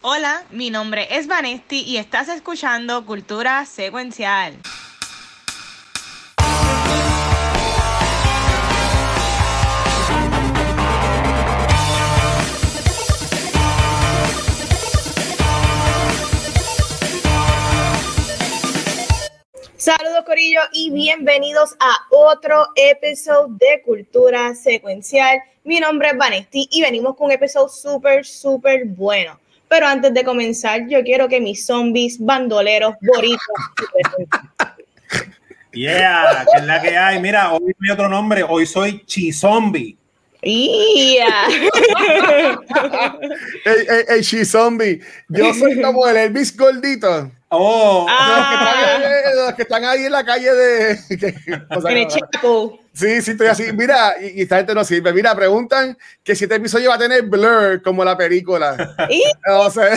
Hola, mi nombre es Vanesti y estás escuchando Cultura Secuencial. Saludos Corillo y bienvenidos a otro episodio de Cultura Secuencial. Mi nombre es Vanesti y venimos con un episodio súper, súper bueno. Pero antes de comenzar, yo quiero que mis zombies, bandoleros, boritos. yeah, que es la que hay. Mira, hoy mi otro nombre, hoy soy Chizombie. Yeah. hey, hey, hey, Chizombie. Yo soy como el Elvis gordito. Oh, ah. los, que están, ahí en la calle de. en el Chapo. Sí, sí, estoy así. Mira, y, esta gente no sirve. Mira, preguntan que si este episodio va a tener blur como la película. No sé.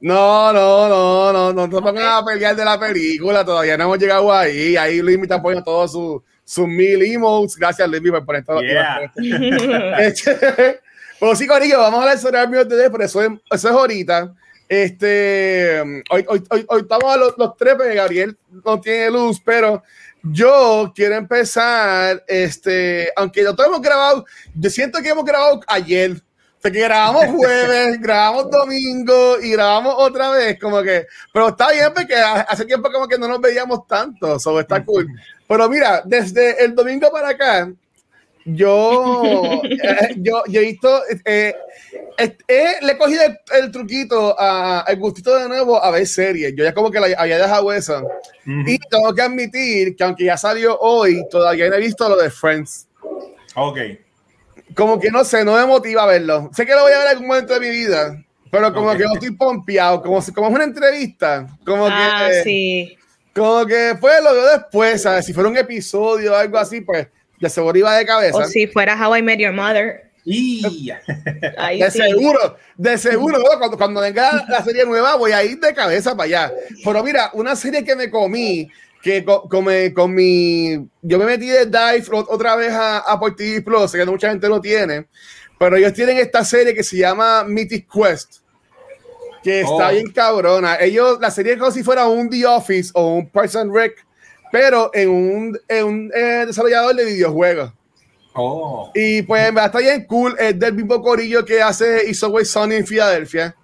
No, no, no, no, no, no a pelear de la película. Todavía no hemos llegado ahí. Ahí Luis me está poniendo todos sus su mil emotes. Gracias, Luis, por poner todo. Yeah. Este, pues sí, Corillo, vamos a hablar sobre el de pero eso es, eso es ahorita. Este, hoy, hoy, hoy, hoy estamos a los, los tres, porque Gabriel no tiene luz, pero yo quiero empezar, este, aunque no hemos grabado, yo siento que hemos grabado ayer, que grabamos jueves, grabamos domingo y grabamos otra vez, como que, pero está bien porque hace tiempo como que no nos veíamos tanto, eso está cool. Pero mira, desde el domingo para acá, yo, eh, yo, yo, he visto, eh, eh, le he cogido el, truquito al gustito de nuevo a ver series. Yo ya como que la, había dejado eso. Y tengo que admitir que aunque ya salió hoy, todavía no he visto lo de Friends. Ok. Como que no sé, no me motiva a verlo. Sé que lo voy a ver en algún momento de mi vida, pero como que no estoy pompeado, como, como es una entrevista. Como ah, que, sí. Como que pues lo veo después, ¿sabes? Si fuera un episodio o algo así, pues de seguro iba de cabeza. O si fuera How I Met Your Mother. Y... de seguro, de seguro, cuando, cuando venga la serie nueva voy a ir de cabeza para allá. Pero mira, una serie que me comí, que con, con, mi, yo me metí de Dive otra vez a, a TV Plus, que mucha gente lo tiene, pero ellos tienen esta serie que se llama Mythic Quest, que está oh. bien cabrona. Ellos, la serie es como si fuera un The Office o un Person Rec, pero en un, en un eh, desarrollador de videojuegos. Oh. Y pues está bien cool. Es del mismo corillo que hace It's Always Sunny en Filadelfia.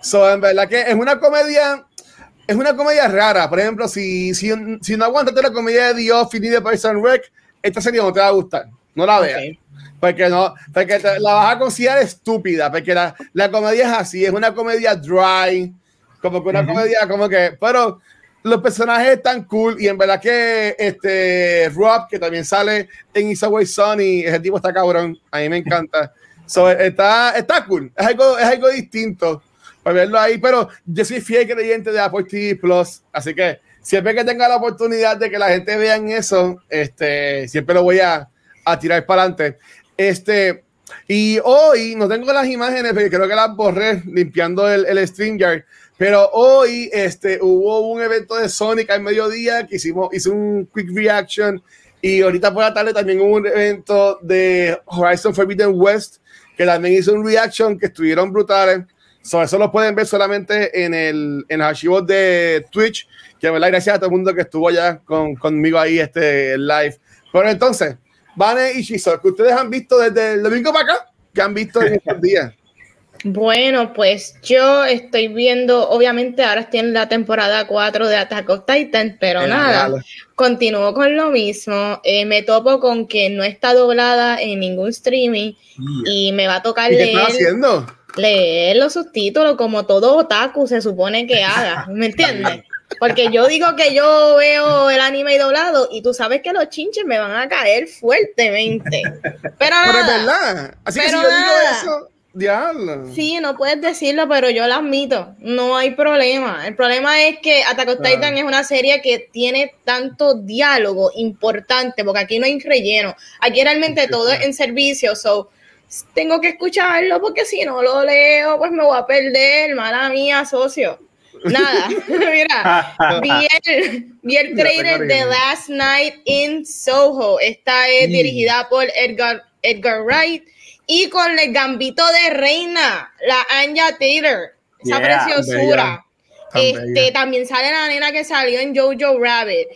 So, en verdad que es una comedia. Es una comedia rara. Por ejemplo, si, si, si no aguantas la comedia de The Office ni de Person Rec, esta serie no te va a gustar. No la veas. Porque, no, porque la vas a considerar estúpida. Porque la, la, comedia es así. Es una comedia dry. Como que una comedia, como que. Pero los personajes están cool y en verdad que este Rob, que también sale en Isaway Sunny, ese tipo está cabrón, a mí me encanta. So, está, está cool, es algo, es algo distinto para verlo ahí, pero yo soy fiel creyente de Apple TV Plus, así que siempre que tenga la oportunidad de que la gente vea eso, este, siempre lo voy a, a tirar para adelante. Este, y hoy no tengo las imágenes, pero creo que las borré limpiando el, el StreamYard pero hoy este, hubo un evento de Sonic al mediodía que hicimos, hice un quick reaction y ahorita por la tarde también hubo un evento de Horizon Forbidden West que también hizo un reaction que estuvieron brutales. So, eso lo pueden ver solamente en el, en archivos de Twitch. Que verdad, gracias a todo el mundo que estuvo allá con, conmigo ahí este live. Pero entonces, Vane y Shizo, que ustedes han visto desde el domingo para acá, que han visto en estos días. Bueno, pues yo estoy viendo, obviamente ahora estoy en la temporada 4 de Attack of Titan, pero nada, continúo con lo mismo. Eh, me topo con que no está doblada en ningún streaming y me va a tocar leer, haciendo? leer los subtítulos como todo otaku se supone que haga, ¿me entiendes? Porque yo digo que yo veo el anime doblado y tú sabes que los chinches me van a caer fuertemente. Pero, pero es verdad. Así que si yo digo eso Diablo. Sí, no puedes decirlo, pero yo lo admito. No hay problema. El problema es que Attack on Titan es una serie que tiene tanto diálogo importante, porque aquí no hay relleno. Aquí realmente todo es en servicio, so tengo que escucharlo porque si no lo leo, pues me voy a perder. Mala mía, socio. Nada, mira, vi el, trailer de Last Night in Soho. Esta es dirigida por Edgar, Edgar Wright Y con el gambito de reina, la Anya Taylor, esa Yeah, preciosura. Este, bella. también sale la nena que salió en Jojo Rabbit.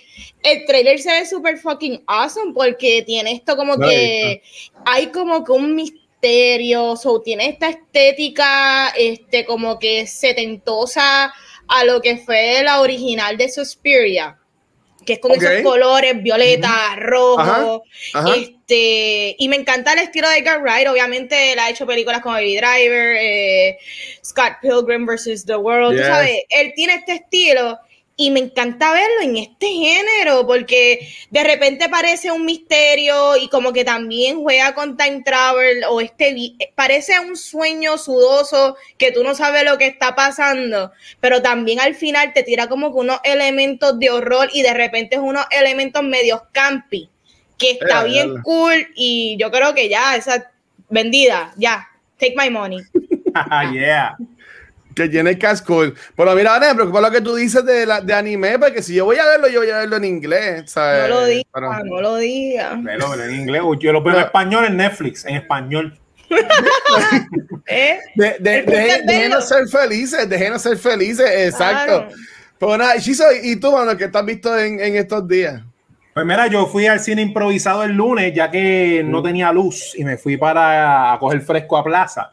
El trailer se ve súper fucking awesome porque tiene esto como que hay como que un misterio, so, tiene esta estética, este, como que setentosa a lo que fue la original de Suspiria, que es con esos colores violeta, rojo, Ajá. este, y me encanta el estilo de Edgar Wright. Obviamente, él ha hecho películas como Baby Driver, eh, Scott Pilgrim vs. The World. Yes. Tú sabes, él tiene este estilo y me encanta verlo en este género porque de repente parece un misterio y como que también juega con time travel o este vi- parece un sueño sudoso que tú no sabes lo que está pasando, pero también al final te tira como que unos elementos de horror y de repente es unos elementos medios campi que está Eh, bien cool y yo creo que ya esa vendida, ya, take my money. yeah. Que tiene cast cool. Pero mira, Ana, me preocupa lo que tú dices de, la, de anime, porque si yo voy a verlo, yo voy a verlo en inglés. ¿sabes? No lo diga, Pero- no lo diga. Velo, velo en inglés. Yo lo veo en español en Netflix, en español. ¿Eh? De, de, El de- déjenos ser felices, déjenos ser felices, exacto. Claro. Pero nada, Shizo, ¿y tú, mano, qué te has visto en, en estos días? Pues mira, yo fui al cine improvisado el lunes, ya que no tenía luz y me fui para a coger fresco a plaza.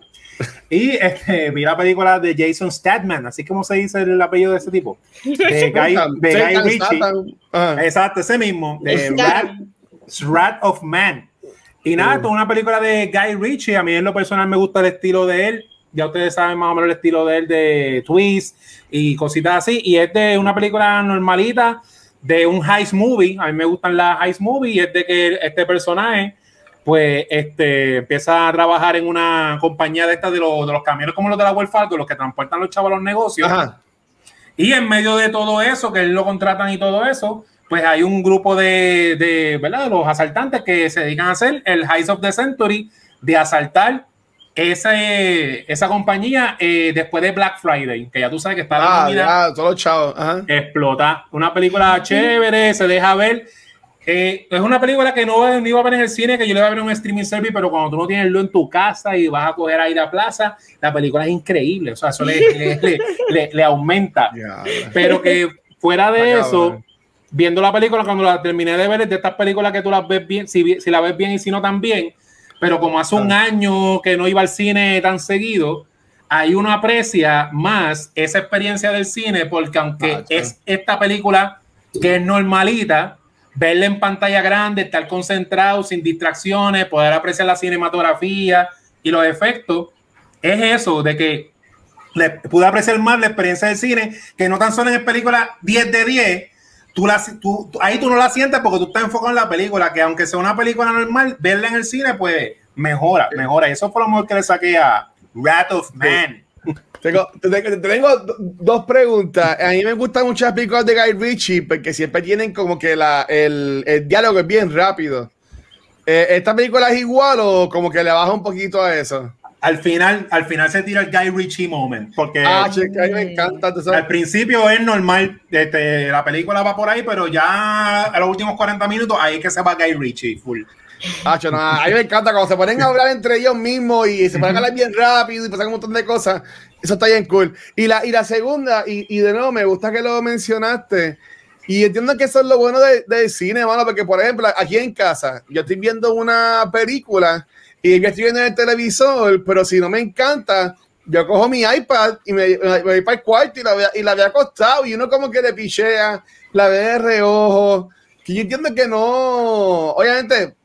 Y este, vi la película de Jason Statham, así como se dice el apellido de ese tipo. De Guy, de Guy Ritchie. Exacto, ese mismo. De Rat, Rat of Man. Y nada, esto es una película de Guy Ritchie. A mí en lo personal me gusta el estilo de él. Ya ustedes saben más o menos el estilo de él de twist y cositas así. Y es de una película normalita de un heist movie. A mí me gustan las heist movies. Y es de que este personaje pues este empieza a trabajar en una compañía de estas de los, de los camiones como los de la Wells Fargo, los que transportan los chavos a los negocios. Ajá. Y en medio de todo eso, que él lo contratan y todo eso, pues hay un grupo de, de, ¿verdad? de los asaltantes que se dedican a hacer el Heist of the Century, de asaltar ese, esa compañía eh, después de Black Friday, que ya tú sabes que está la Ah, comida ya, todos los chavos. Ajá. explota. Una película chévere, se deja ver. Eh, es una película que no, no iba a ver en el cine, que yo le iba a ver en un streaming service, pero cuando tú no tienes luz en tu casa y vas a coger a ir a plaza, la película es increíble. O sea, eso le, le- le- le- le aumenta. Pero que fuera de eso, viendo la película, cuando la terminé de ver, es de estas películas que tú las ves bien, si, si la ves bien y si no también, pero como hace un año que no iba al cine tan seguido, ahí uno aprecia más esa experiencia del cine, porque aunque Ah, es esta película que es normalita, verla en pantalla grande, estar concentrado, sin distracciones, poder apreciar la cinematografía y los efectos, es eso, de que le pude apreciar más la experiencia del cine, que no tan solo en película 10 de 10, tú la, tú- ahí tú no la sientes porque tú estás enfocado en la película, que aunque sea una película normal, verla en el cine, pues mejora, mejora. Y eso fue lo mejor que le saqué a Rat of Man. Tengo, te- te- te tengo do- dos preguntas. A mí me gustan muchas películas de Guy Ritchie porque siempre tienen como que la, el, el diálogo es bien rápido. Eh, ¿Esta película es igual o como que le baja un poquito a eso? Al final, al final se tira el Guy Ritchie moment, porque Ah, a mí me encanta. tú sabes. al principio es normal, este, la película va por ahí, pero ya a los últimos 40 minutos ahí es que se va Guy Ritchie full. Hacho, no, a mí me encanta cuando se ponen a hablar entre ellos mismos y se ponen a hablar bien rápido y pasan un montón de cosas. Eso está bien cool. Y la, y la segunda, y, y de nuevo, me gusta que lo mencionaste. Y entiendo que eso es lo bueno de- del cine, mano, porque por ejemplo, aquí en casa, yo estoy viendo una película y yo estoy viendo en el televisor, pero si no me encanta, yo cojo mi iPad y me, voy para el cuarto y la, veo- y la veo acostado y uno como que le pichea, la ve de reojo. Que yo entiendo que no, obviamente,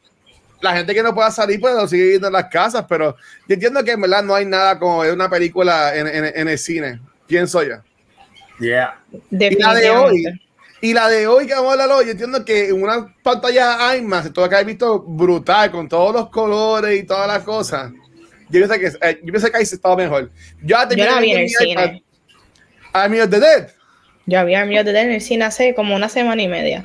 la gente que no pueda salir, pues lo sigue viendo en las casas, pero yo entiendo que en verdad no hay nada como ver una película en, en- en el cine, pienso yo. Yeah. Y la de hoy, y la de hoy que vamos a hablar hoy, yo entiendo que en una pantalla IMAX tuvo que haber visto brutal, con todos los colores y todas las cosas. Yo pienso que, eh, yo pienso que ahí se estaba mejor. Yo, ya Yo la vi en el cine. Army of the Dead. Yo había Army of the Dead en el cine hace como una semana y media.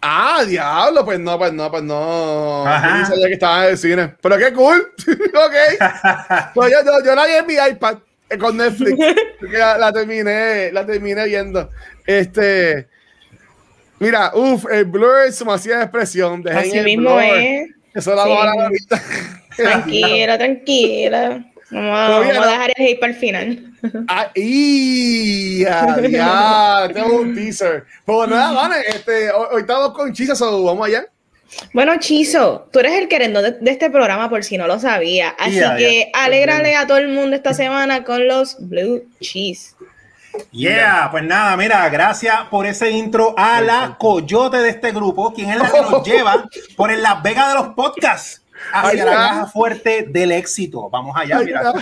Ah, diablo, pues no, pues no, pues no. Ajá. Yo sabía que estaba en el cine. Pero qué cool. ok. Pues yo, yo, yo la vi en mi iPad eh, con Netflix. la, la terminé, la terminé viendo. Este. Mira, uff, el blur es demasiada expresión. Dejen Así el mismo blur. es. Eso la Sí. vamos a hablar ahorita. Tranquila, tranquila. Vamos, a, vamos a dejar el hate para el final. Ah, y ya, tengo un teaser. Pues nada, vale, este, hoy estamos con Chizo, vamos allá. Bueno, Chizo, tú eres el querendo de, este programa por si no lo sabía. Así que alégrale a todo el mundo esta semana con los Blue Cheese. Yeah, pues nada, mira, gracias por ese intro a la coyote de este grupo, quien es la que nos lleva por el Las Vegas de los podcasts hacia la caja fuerte del éxito. Vamos allá, mira.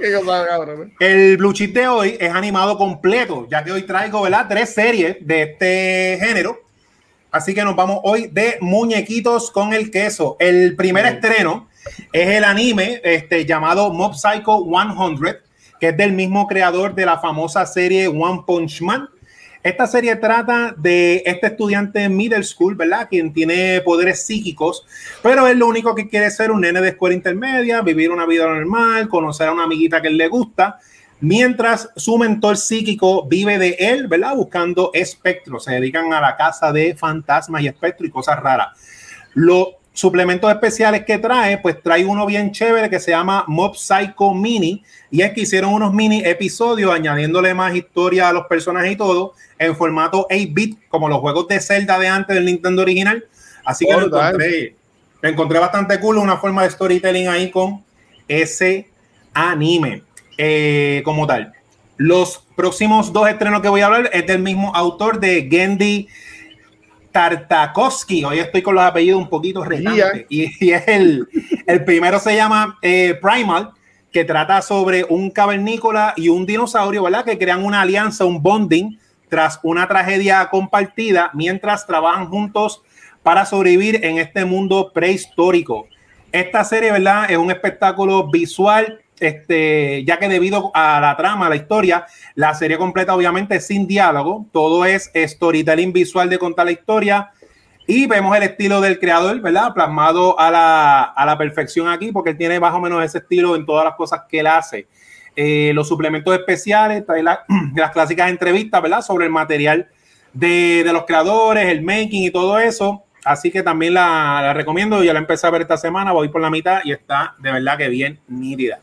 El Blue Cheese de hoy es animado completo, ya que hoy traigo, ¿verdad? Tres series de este género Así que nos vamos hoy de muñequitos con el queso. El primer estreno es el anime este, llamado Mob Psycho 100, que es del mismo creador de la famosa serie One Punch Man. Esta serie trata de este estudiante middle school, ¿verdad? Quien tiene poderes psíquicos, pero es lo único que quiere ser un nene de escuela intermedia, vivir una vida normal, conocer a una amiguita que le gusta mientras su mentor psíquico vive de él, ¿verdad? Buscando espectros, se dedican a la caza de fantasmas y espectros y cosas raras. Los suplementos especiales que trae, pues trae uno bien chévere que se llama Mob Psycho Mini, y es que hicieron unos mini episodios añadiéndole más historia a los personajes y todo, en formato 8-bit, como los juegos de Zelda de antes del Nintendo original. Así que lo encontré, encontré bastante cool, una forma de storytelling ahí con ese anime. Eh, como tal. Los próximos dos estrenos que voy a hablar es del mismo autor de Gendy Tartakovsky. Hoy estoy con los apellidos un poquito retantes. Y, es el, el primero se llama eh, Primal, que trata sobre un cavernícola y un dinosaurio, ¿verdad? Que crean una alianza, un bonding, tras una tragedia compartida, mientras trabajan juntos para sobrevivir en este mundo prehistórico. Esta serie, ¿verdad? Es un espectáculo visual este, ya que debido a la trama, a la historia, la serie completa obviamente es sin diálogo, todo es storytelling visual de contar la historia y vemos el estilo del creador, ¿verdad? Plasmado a la, a la perfección aquí, porque él tiene más o menos ese estilo en todas las cosas que él hace. Eh, los suplementos especiales, trae las clásicas entrevistas, ¿verdad? Sobre el material de, de, los creadores, el making y todo eso. Así que también la, la recomiendo. Ya la empecé a ver esta semana, voy por la mitad y está de verdad que bien nítida.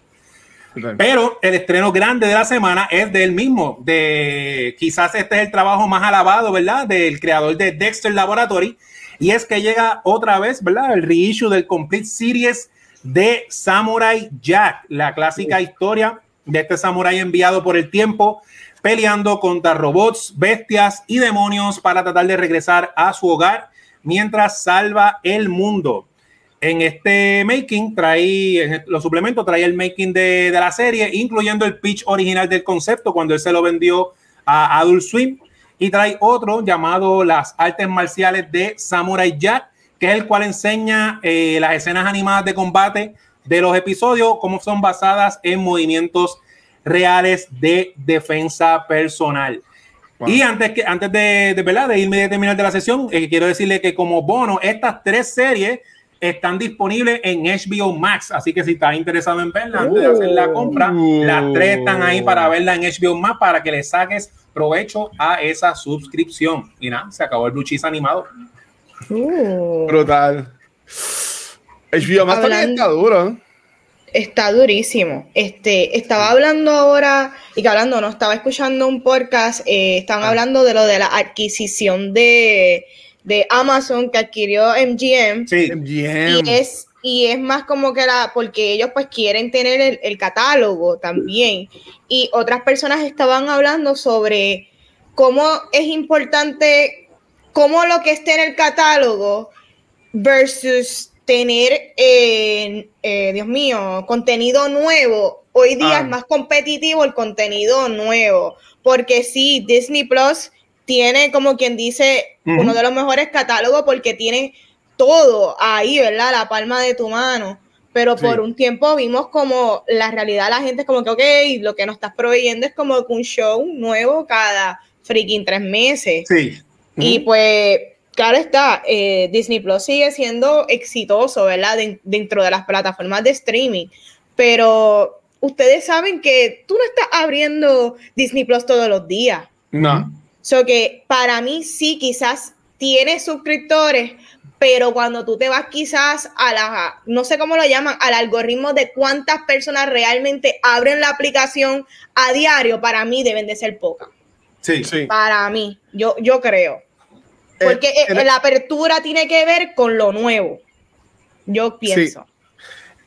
Pero el estreno grande de la semana es del mismo, de quizás este es el trabajo más alabado, ¿verdad? Del creador de Dexter Laboratory. Y es que llega otra vez, ¿verdad? El reissue del Complete Series de Samurai Jack, la clásica historia de este samurai enviado por el tiempo, peleando contra robots, bestias y demonios para tratar de regresar a su hogar mientras salva el mundo. En este making trae, en los suplementos trae el making de, la serie, incluyendo el pitch original del concepto cuando él se lo vendió a Adult Swim. Y trae otro llamado Las Artes Marciales de Samurai Jack, que es el cual enseña eh, las escenas animadas de combate de los episodios, cómo son basadas en movimientos reales de defensa personal. Y antes, que, antes de, de, ¿verdad? de irme de terminar de la sesión, eh, quiero decirle que como bono, estas tres series están disponibles en HBO Max. Así que si estás interesado en verla antes de hacer la compra, las tres están ahí para verla en HBO Max para que le saques provecho a esa suscripción. Y nada, se acabó el Blue Cheese animado. Uh. Brutal. HBO Max también está duro. Está durísimo. Este, estaba hablando ahora, y que hablando, no, estaba escuchando un podcast, eh, estaban ah. hablando de lo de la adquisición de de Amazon que adquirió MGM. Sí, MGM. Y es, y es más como que la, porque ellos pues quieren tener el, catálogo también. Y otras personas estaban hablando sobre cómo es importante, cómo lo que esté en el catálogo versus tener, eh, eh, Dios mío, contenido nuevo. Hoy día ah. es más competitivo el contenido nuevo, porque sí, Disney Plus tiene, como quien dice, uno de los mejores catálogos porque tiene todo ahí, ¿verdad? La palma de tu mano. Pero por un tiempo vimos como la realidad, la gente es como que, ok, lo que nos estás proveyendo es como un show nuevo cada freaking tres meses. Sí. Y pues, claro está, eh, Disney Plus sigue siendo exitoso, ¿verdad? dentro de las plataformas de streaming. Pero ustedes saben que tú no estás abriendo Disney Plus todos los días. No. So que para mí sí, quizás tiene suscriptores, pero cuando tú te vas quizás a la, no sé cómo lo llaman, al algoritmo de cuántas personas realmente abren la aplicación a diario, para mí deben de ser pocas. Sí, sí. Para mí, yo, yo creo. Porque eh, la apertura tiene que ver con lo nuevo. Yo pienso.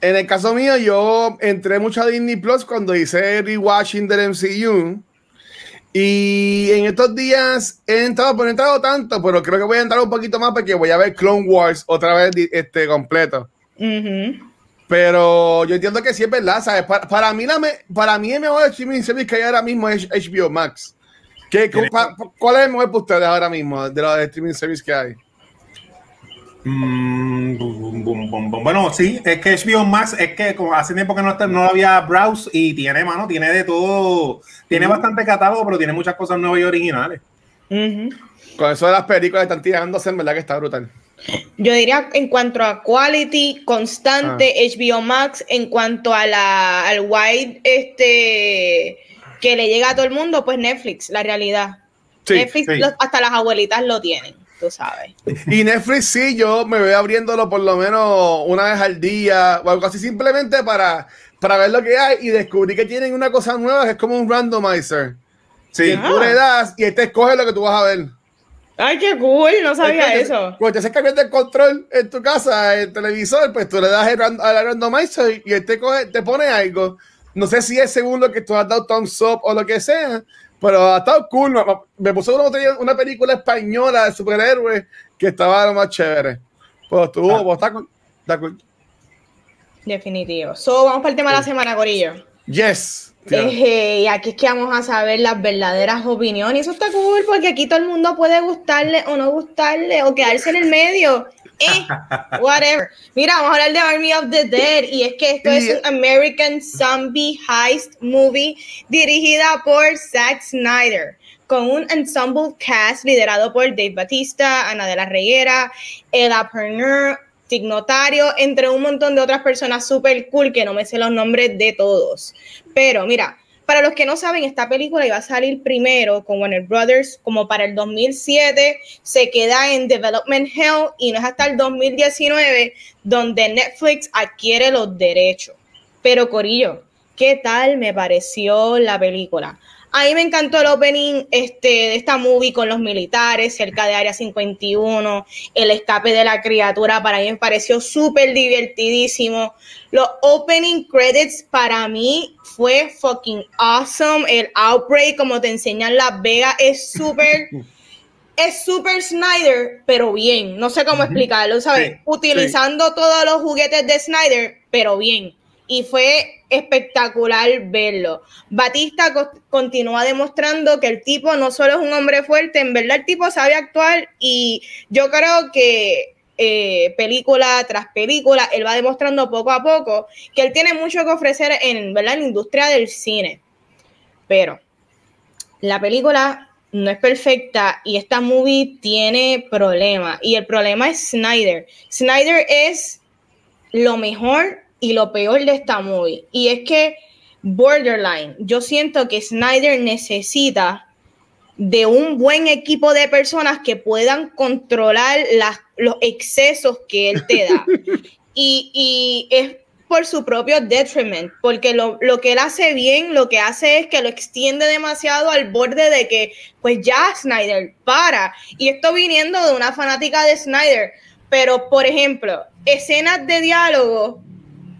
En el caso mío, yo entré mucho a Disney Plus cuando hice rewatching del MCU. Y en estos días he entrado, pero he entrado tanto, pero creo que voy a entrar un poquito más porque voy a ver Clone Wars otra vez este, completo. Pero yo entiendo que sí es verdad, ¿sabes? Para, mí, la para mí el mejor streaming service que hay ahora mismo es HBO Max. ¿Qué, ¿Cuál es el mejor para ustedes ahora mismo de los streaming service que hay? Mm, bueno, sí, es que HBO Max es que como hace tiempo que no, no había browse y tiene, mano, tiene de todo, tiene bastante catálogo, pero tiene muchas cosas nuevas y originales. Con eso de las películas están tirándose, en verdad que está brutal. Yo diría en cuanto a quality constante, HBO ah. Max, en cuanto a la, al wide este que le llega a todo el mundo, pues Netflix, la realidad. Netflix, hasta las abuelitas lo tienen tú sabes. Y Netflix sí, yo me voy abriéndolo por lo menos una vez al día o algo así, simplemente para, para ver lo que hay y descubrir que tienen una cosa nueva que es como un randomizer. Sí. tú le das y este escoge lo que tú vas a ver. Ay, qué cool, no sabía eso. Cuando te haces cambiar el control en tu casa, el televisor, pues tú le das el, al randomizer y este coge, te pone algo. No sé si es según lo que tú has dado thumbs up o lo que sea, pero ha estado cool. Me, puso una, una, película española de superhéroes que estaba lo más chévere. Pues estuvo, ah. pues, está, cool, Definitivo. So, vamos para el tema de la semana, Corillo. Yes. Eh, y aquí es que vamos a saber las verdaderas opiniones. Y eso está cool porque aquí todo el mundo puede gustarle o no gustarle o quedarse en el medio eh, whatever. Mira, vamos a hablar de Army of the Dead y es que esto es un American Zombie Heist Movie dirigida por Zack Snyder con un ensemble cast liderado por Dave Batista, Ana de la Reguera, Ella Perner, Signotario, entre un montón de otras personas súper cool que no me sé los nombres de todos. Pero mira, para los que no saben, esta película iba a salir primero con Warner Brothers como para el 2007, se queda en Development Hell y no es hasta el 2019 donde Netflix adquiere los derechos. Pero Corillo, ¿qué tal me pareció la película? A mí me encantó el opening este, de esta movie con los militares cerca de Área 51, el escape de la criatura, para mí me pareció súper divertidísimo. Los opening credits para mí fue fucking awesome. El Outbreak, como te enseñan Las Vegas, es súper... es súper Snyder, pero bien. No sé cómo explicarlo, ¿sabes? Utilizando todos los juguetes de Snyder, pero bien y fue espectacular verlo. Batista continúa demostrando que el tipo no solo es un hombre fuerte, en verdad el tipo sabe actuar y yo creo que eh, película tras película, él va demostrando poco a poco que él tiene mucho que ofrecer en, ¿verdad? en la industria del cine. Pero la película no es perfecta y esta movie tiene problemas y el problema es Snyder. Snyder es lo mejor y lo peor de esta movie. Y es que Borderline, yo siento que Snyder necesita de un buen equipo de personas que puedan controlar las, los excesos que él te da. y, y, es por su propio detriment, porque lo, lo, que él hace bien, lo que hace es que lo extiende demasiado al borde de que, pues ya, Snyder, para. Y esto viniendo de una fanática de Snyder. Pero, por ejemplo, escenas de diálogo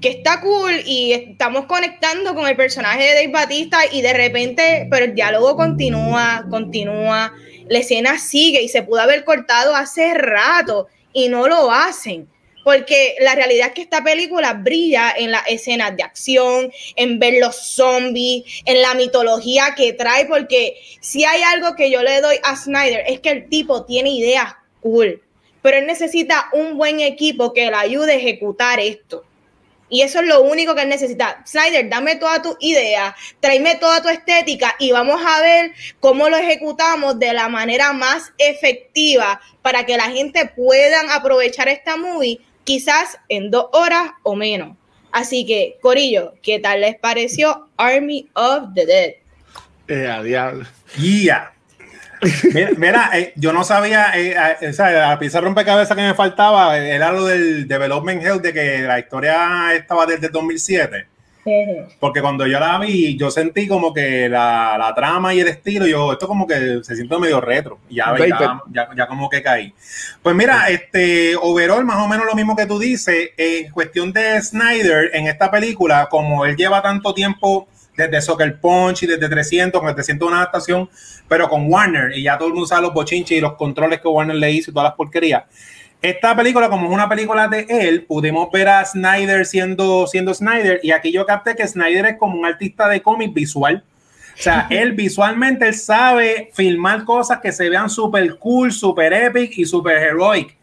que está cool y estamos conectando con el personaje de Dave Batista y de repente, pero el diálogo continúa, continúa, la escena sigue y se pudo haber cortado hace rato y no lo hacen. Porque la realidad es que esta película brilla en las escenas de acción, en ver los zombies, en la mitología que trae, porque si hay algo que yo le doy a Snyder es que el tipo tiene ideas cool, pero él necesita un buen equipo que le ayude a ejecutar esto. Y eso es lo único que él necesita. Snyder, dame toda tu idea, tráeme toda tu estética y vamos a ver cómo lo ejecutamos de la manera más efectiva para que la gente pueda aprovechar esta movie quizás en dos horas o menos. Así que, Corillo, ¿qué tal les pareció Army of the Dead? Eh, a diablo. Yeah. Mira, mira eh, yo no sabía, eh, eh, o sea, la pieza rompecabezas que me faltaba era lo del Development Health, de que la historia estaba desde 2007. Porque cuando yo la vi, yo sentí como que la, la, trama y el estilo, yo, esto como que se siente medio retro. Y ya, ya, ya, como que caí. Pues mira, este, overall, más o menos lo mismo que tú dices, en cuestión de Snyder, en esta película, como él lleva tanto tiempo desde Soccer Punch y desde 300, con 300 una adaptación, pero con Warner, y ya todo el mundo sabe los bochinches y los controles que Warner le hizo y todas las porquerías. Esta película, como es una película de él, pudimos ver a Snyder siendo, siendo Snyder, y aquí yo capté que Snyder es como un artista de cómic visual. O sea, él visualmente él sabe filmar cosas que se vean súper cool, súper epic y súper heroic.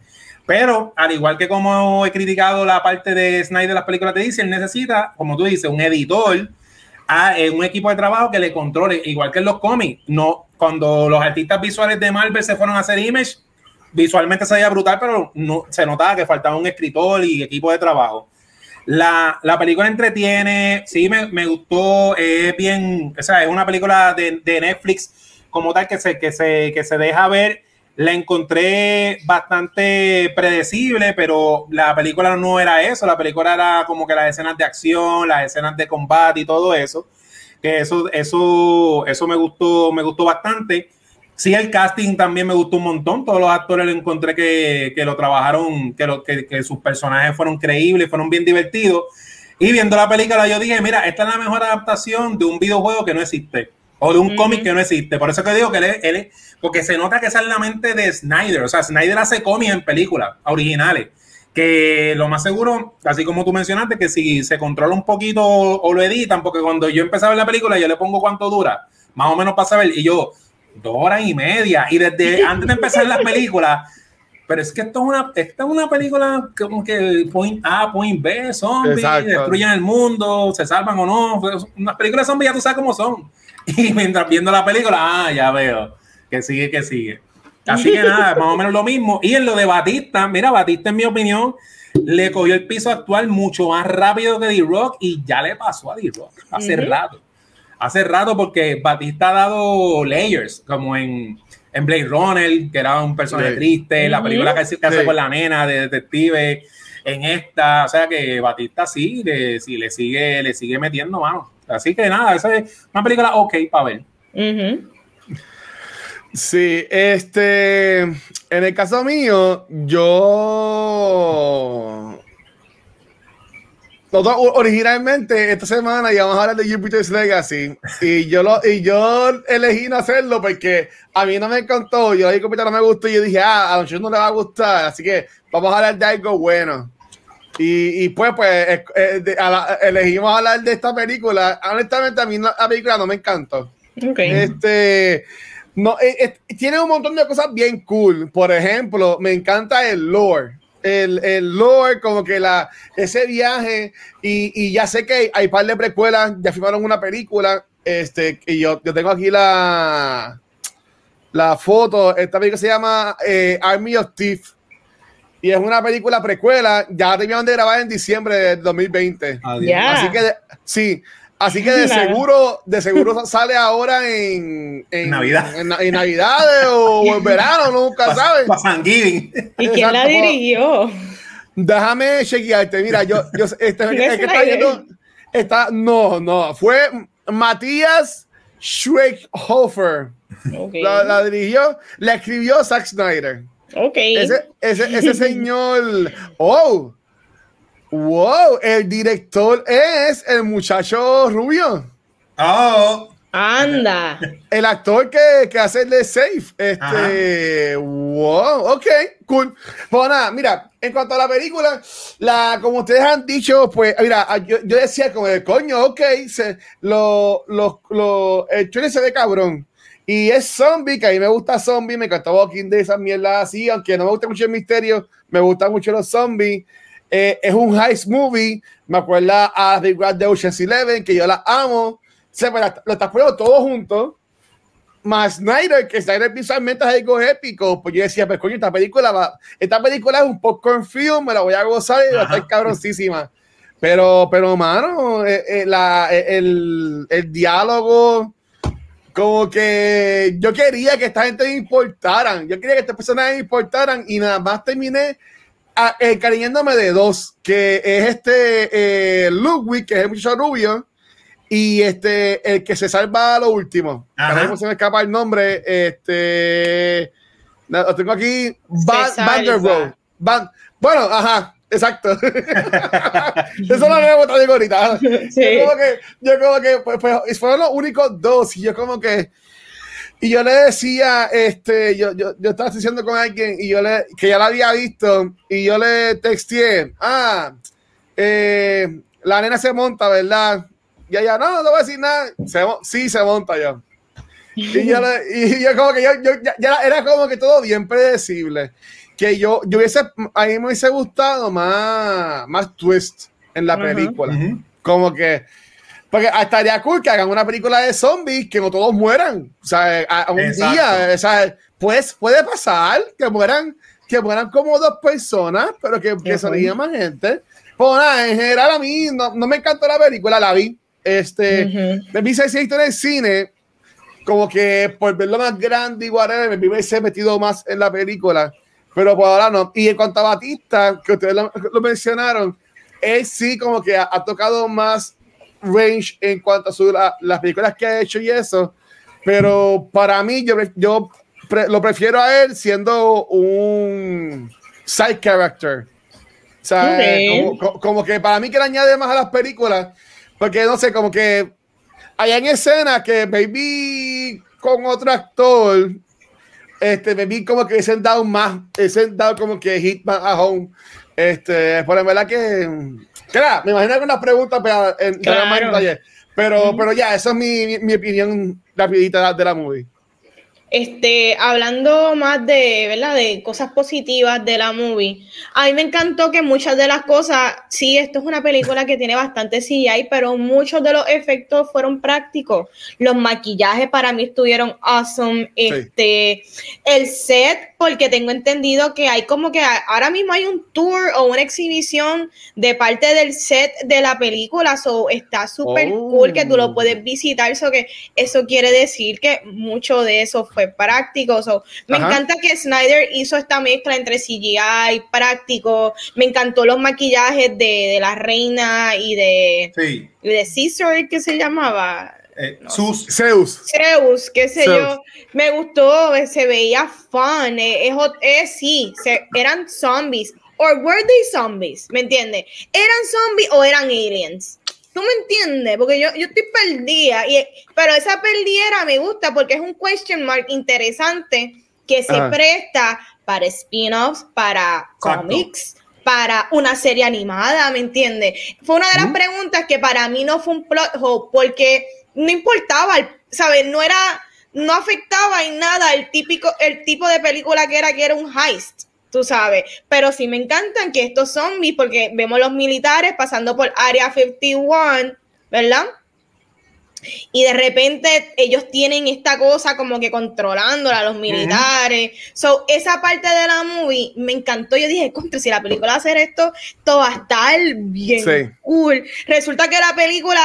Pero, al igual que como he criticado la parte de Snyder, las películas de él necesita, como tú dices, un editor a un equipo de trabajo que le controle, igual que en los cómics. No, cuando los artistas visuales de Marvel se fueron a hacer Image, visualmente se veía brutal, pero no, se notaba que faltaba un escritor y equipo de trabajo. La, la película entretiene, sí me, me, gustó, es bien, o sea, es una película de, de, Netflix como tal que se, que, se, que se deja ver. La encontré bastante predecible, pero la película no era eso, la película era como que las escenas de acción, las escenas de combate y todo eso, que eso, eso, eso me gustó, me gustó bastante. Sí, el casting también me gustó un montón. Todos los actores lo encontré que, que lo trabajaron, que, que, sus personajes fueron creíbles, fueron bien divertidos. Y viendo la película, yo dije, mira, esta es la mejor adaptación de un videojuego que no existe o de un cómic que no existe. Por eso que digo que él, él, porque se nota que esa es la mente de Snyder. O sea, Snyder hace cómics en películas originales. Que lo más seguro, así como tú mencionaste, que si se controla un poquito o lo editan, porque cuando yo empezaba la película, yo le pongo cuánto dura, más o menos para saber, y yo, dos horas y media. Y desde antes de empezar la película, pero es que esto es una, esta es una película como que point A, point B, zombies, destruyen el mundo, se salvan o no. Unas películas de zombies ya tú sabes cómo son. Y mientras viendo la película, ah, ya veo, que sigue, que sigue. Así que nada, más o menos lo mismo. Y en lo de Batista, mira, Batista en mi opinión, le cogió el piso actual mucho más rápido que D-Rock y ya le pasó a D-Rock hace rato. Hace rato porque Batista ha dado layers, como en, en Blade Runner, que era un personaje triste, la película que, hace con la nena de detective, en esta, o sea que Batista sí, le, sí, le sigue, le sigue metiendo mano. Así que nada, esa es una película ok para ver. Sí, este, en el caso mío, yo nosotros originalmente esta semana íbamos a hablar de Jupiter's Legacy y yo lo y yo elegí no hacerlo porque a mí no me encantó, yo que no me gustó y yo dije, ah, a nosotros no le va a gustar, así que vamos a hablar de algo bueno. Y, y pues, pues elegimos hablar de esta película. Honestamente, a mí la película no me encantó. Okay. Este, no, eh, eh, tiene un montón de cosas bien cool. Por ejemplo, me encanta el lore el, el lore, como que la, ese viaje, y, y ya sé que hay, un par de precuelas, ya filmaron una película, este, y yo, yo tengo aquí la, la foto, esta película se llama eh, Army of Thief, y es una película precuela, ya terminaron de grabar en diciembre de 2020. Así que, sí, Así que de seguro, de seguro sale ahora en, en Navidad. En, Navidad o, en verano, nunca sabes. ¿Y quién la dirigió? Déjame chequearte. Mira, yo, yo este, es que está, yendo, está, no, no, fue Matías Schweighofer. Okay. La, la, dirigió, la escribió Zack Snyder. Ok. Ese, ese, ese señor, oh, Wow, el director es el muchacho rubio. Oh. Anda. El actor que, que hace el de Safe. Este. Wow, ok, cool. Pues nada, mira, en cuanto a la película, la, como ustedes han dicho, pues, mira, yo, yo decía como el coño, ok, se, lo, lo, lo, el trailer se ve cabrón. Y es zombie, que a mí me gusta zombie, me encantó Walking de esas mierdas así, aunque no me gusta mucho el misterio, me gustan mucho los zombies. Eh, es un heist movie. Me acuerda a The Grand Ocean's Eleven, que yo la amo. Se me lo estás poniendo todo junto. Más Snyder, que Snyder visualmente es algo épico. Pues yo decía, pues coño, esta película va, esta película es un popcorn film, me la voy a gozar y va a estar cabroncísima. Pero, pero, mano, eh, eh, la, el, el, diálogo como que yo quería que esta gente me importaran, yo quería que estas personas me importaran y nada más terminé a, encariñándome de dos, que es este eh, Ludwig, que es el muchacho rubio, y este, el que se salva a lo último. Ahora se me escapa el nombre. Este. Lo tengo aquí. Van, salva. Van der Rohe. Van- bueno, ajá, exacto. Eso lo veo también ahorita. Sí. Yo como que, yo como que, pues, pues, fueron los únicos dos. Y yo como que. Y yo le decía, este, yo, yo, yo estaba diciendo con alguien y yo le, que ya la había visto, y yo le texteé, ah, eh, la nena se monta, ¿verdad? Y ella, no, no voy a decir nada. Se, sí, se monta yo. Y yo, le- y yo como que yo, yo- ya, ya era como que todo bien predecible. Que yo, yo hubiese, a mí me hubiese gustado más, más twist en la Ajá. película. Ujú. Como que, porque estaría cool que hagan una película de zombies que no todos mueran. O sea, a, a un Exacto. día, o sea, pues puede pasar que mueran, que mueran como dos personas, pero que, que ría más gente. Pues nada, en general a mí no, no me encantó la película, la vi. Este, Ujú. me vi seis en el cine, como que por verlo más grande y whatever, me hubiese metido más en la película, pero por ahora no. Y en cuanto a Batista, que ustedes lo, lo mencionaron, él sí como que ha, ha tocado más range en cuanto a su, la- las películas que ha hecho y eso, pero para mí yo, yo pre- lo prefiero a él siendo un side character. O sea, Ok. como, co- como que para mí que le añade más a las películas, porque no sé, como que hay en escenas que baby con otro actor, este, baby como que se han dado más, se han dado como que Hitman a home. Este, por la verdad que, claro, me imagino que una pregunta pero, en, Claro. pero, pero ya, eso es mi, mi, mi opinión rapidita de la movie. Este, hablando más de, ¿verdad? De cosas positivas de la movie. A mí me encantó que muchas de las cosas, sí, esto es una película que tiene bastante CGI, pero muchos de los efectos fueron prácticos. Los maquillajes para mí estuvieron awesome. Este, el set, porque tengo entendido que hay como que ahora mismo hay un tour o una exhibición de parte del set de la película, so está súper Oh. cool que tú lo puedes visitar, so que eso quiere decir que mucho de eso fue práctico. So, me Ajá. encanta que Snyder hizo esta mezcla entre CGI, práctico. Me encantó los maquillajes de, de la reina y de, Sí. y de Caesar, que se llamaba. Eh, No sus, Zeus. Zeus, qué sé Zeus. yo, me gustó, se veía fun, eh, eh, sí, se- eran zombies, or were they zombies, ¿me entiendes? ¿Eran zombies o eran aliens? ¿Tú me entiendes? Porque yo, yo estoy perdida, y, pero esa perdiera me gusta porque es un question mark interesante que se Ajá. presta para spin-offs, para cómics, para una serie animada, ¿me entiendes? Fue una de las Ujú. preguntas que para mí no fue un plot hole porque no importaba, ¿sabes? No era, no afectaba en nada el típico, el tipo de película que era, que era un heist, tú sabes. Pero sí me encantan que estos zombies, porque vemos los militares pasando por Área 51, ¿verdad? Y de repente ellos tienen esta cosa como que controlándola, los militares. So, esa parte de la movie me encantó. Yo dije, contra, si la película va a hacer esto, todo va a estar bien Sí. cool. Resulta que la película,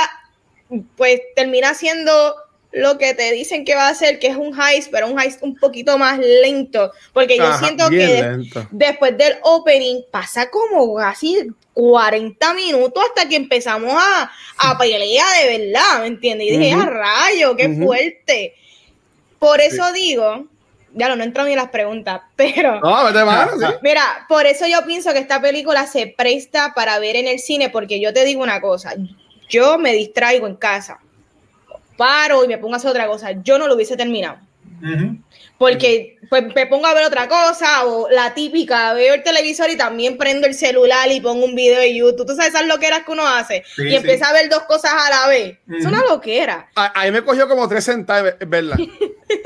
pues, termina siendo lo que te dicen que va a ser, que es un heist, pero un heist un poquito más lento. Porque yo Ajá, siento que de- después del opening pasa como casi 40 minutos hasta que empezamos a, a pelear de verdad, ¿me entiendes? Y dije, a rayo, qué fuerte. Por eso digo, ya no, no entro ni en las preguntas, pero No, vete sí. mira, por eso yo pienso que esta película se presta para ver en el cine, porque yo te digo una cosa, yo me distraigo en casa, paro y me pongo a hacer otra cosa, yo no lo hubiese terminado. Porque pues, me pongo a ver otra cosa o la típica, veo el televisor y también prendo el celular y pongo un video de YouTube. Tú sabes esas loqueras que uno hace Sí, y sí. empieza a ver dos cosas a la vez. Es una loquera. A, a mí me cogió como tres centavos, es verdad. Te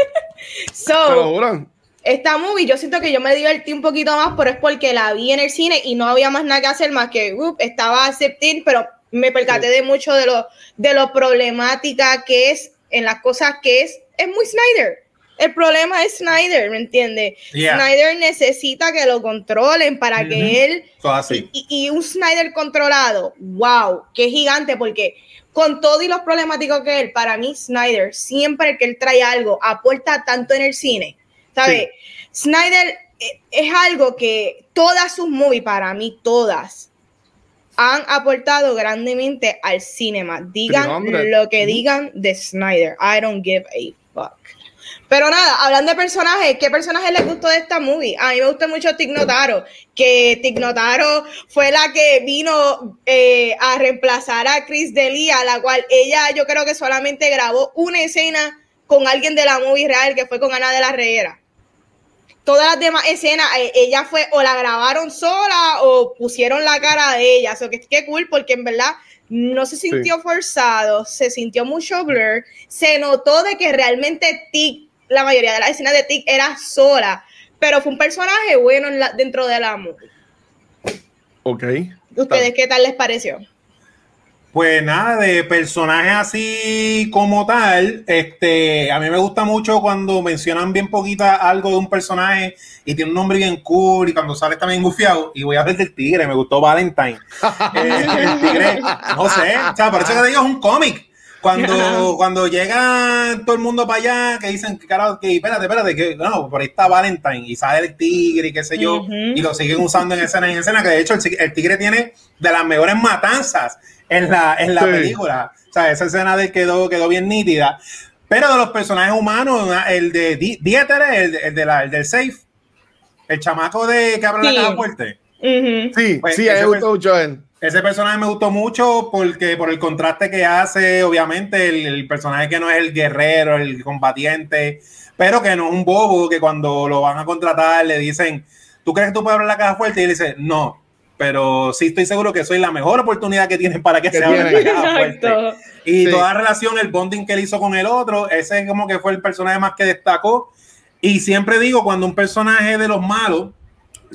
lo So, juro. esta movie yo siento que yo me divertí un poquito más, pero es porque la vi en el cine y no había más nada que hacer más que uh, estaba acepting, pero me percaté de mucho de lo, de lo problemática que es en las cosas que es. Es muy Snyder. El problema es Snyder, ¿me entiendes? Yeah. Snyder necesita que lo controlen para que él Eso así. y, y un Snyder controlado, wow, qué gigante, porque con todo y los problemáticos que él, para mí Snyder, siempre que él trae algo, aporta tanto en el cine. ¿Sabes? Snyder eh, es algo que todas sus movies, para mí todas, han aportado grandemente al cinema. Digan lo que digan de Snyder. I don't give a fuck. Pero nada, hablando de personajes, ¿qué personaje les gustó de esta movie? A mí me gustó mucho Tig Notaro, que Tig Notaro fue la que vino eh, a reemplazar a Chris Delia, la cual ella yo creo que solamente grabó una escena con alguien de la movie real, que fue con Ana de la Reguera. Todas las demás escenas, eh, ella fue o la grabaron sola o pusieron la cara de ella. O sea, que qué cool, porque en verdad no se sintió forzado, se sintió mucho blur, se notó de que realmente Tig la mayoría de las escenas de Tic era sola, pero fue un personaje bueno dentro de la movie. Ok. ¿Ustedes qué tal les pareció? Pues nada, de personajes así como tal, este, a mí me gusta mucho cuando mencionan bien poquita algo de un personaje y tiene un nombre bien cool y cuando sale también gufiado. Y voy a ver del tigre, me gustó Valentine. Eh, el tigre, no sé, o sea, por eso que digo es un cómic. Cuando, cuando llega todo el mundo para allá, que dicen que carajo, que espérate, espérate, que no, por ahí está Valentine y sale el tigre y qué sé yo, y lo siguen usando en escena en escena, que de hecho el, tigre tiene de las mejores matanzas en la, en la película. O sea, esa escena de quedó, quedó bien nítida. Pero de los personajes humanos, el de Dieter, el, el, de la, el del safe, el chamaco de que abre la caja fuerte. Sí, pues sí, es mucho ese personaje me gustó mucho porque por el contraste que hace, obviamente, el, personaje que no es el guerrero, el combatiente, pero que no es un bobo que cuando lo van a contratar le dicen, ¿tú crees que tú puedes abrir la caja fuerte? Y él dice, no, pero sí estoy seguro que soy la mejor oportunidad que tienes para que se abra. Y toda relación, el bonding que él hizo con el otro, ese como que fue el personaje más que destacó. Y siempre digo, cuando un personaje de los malos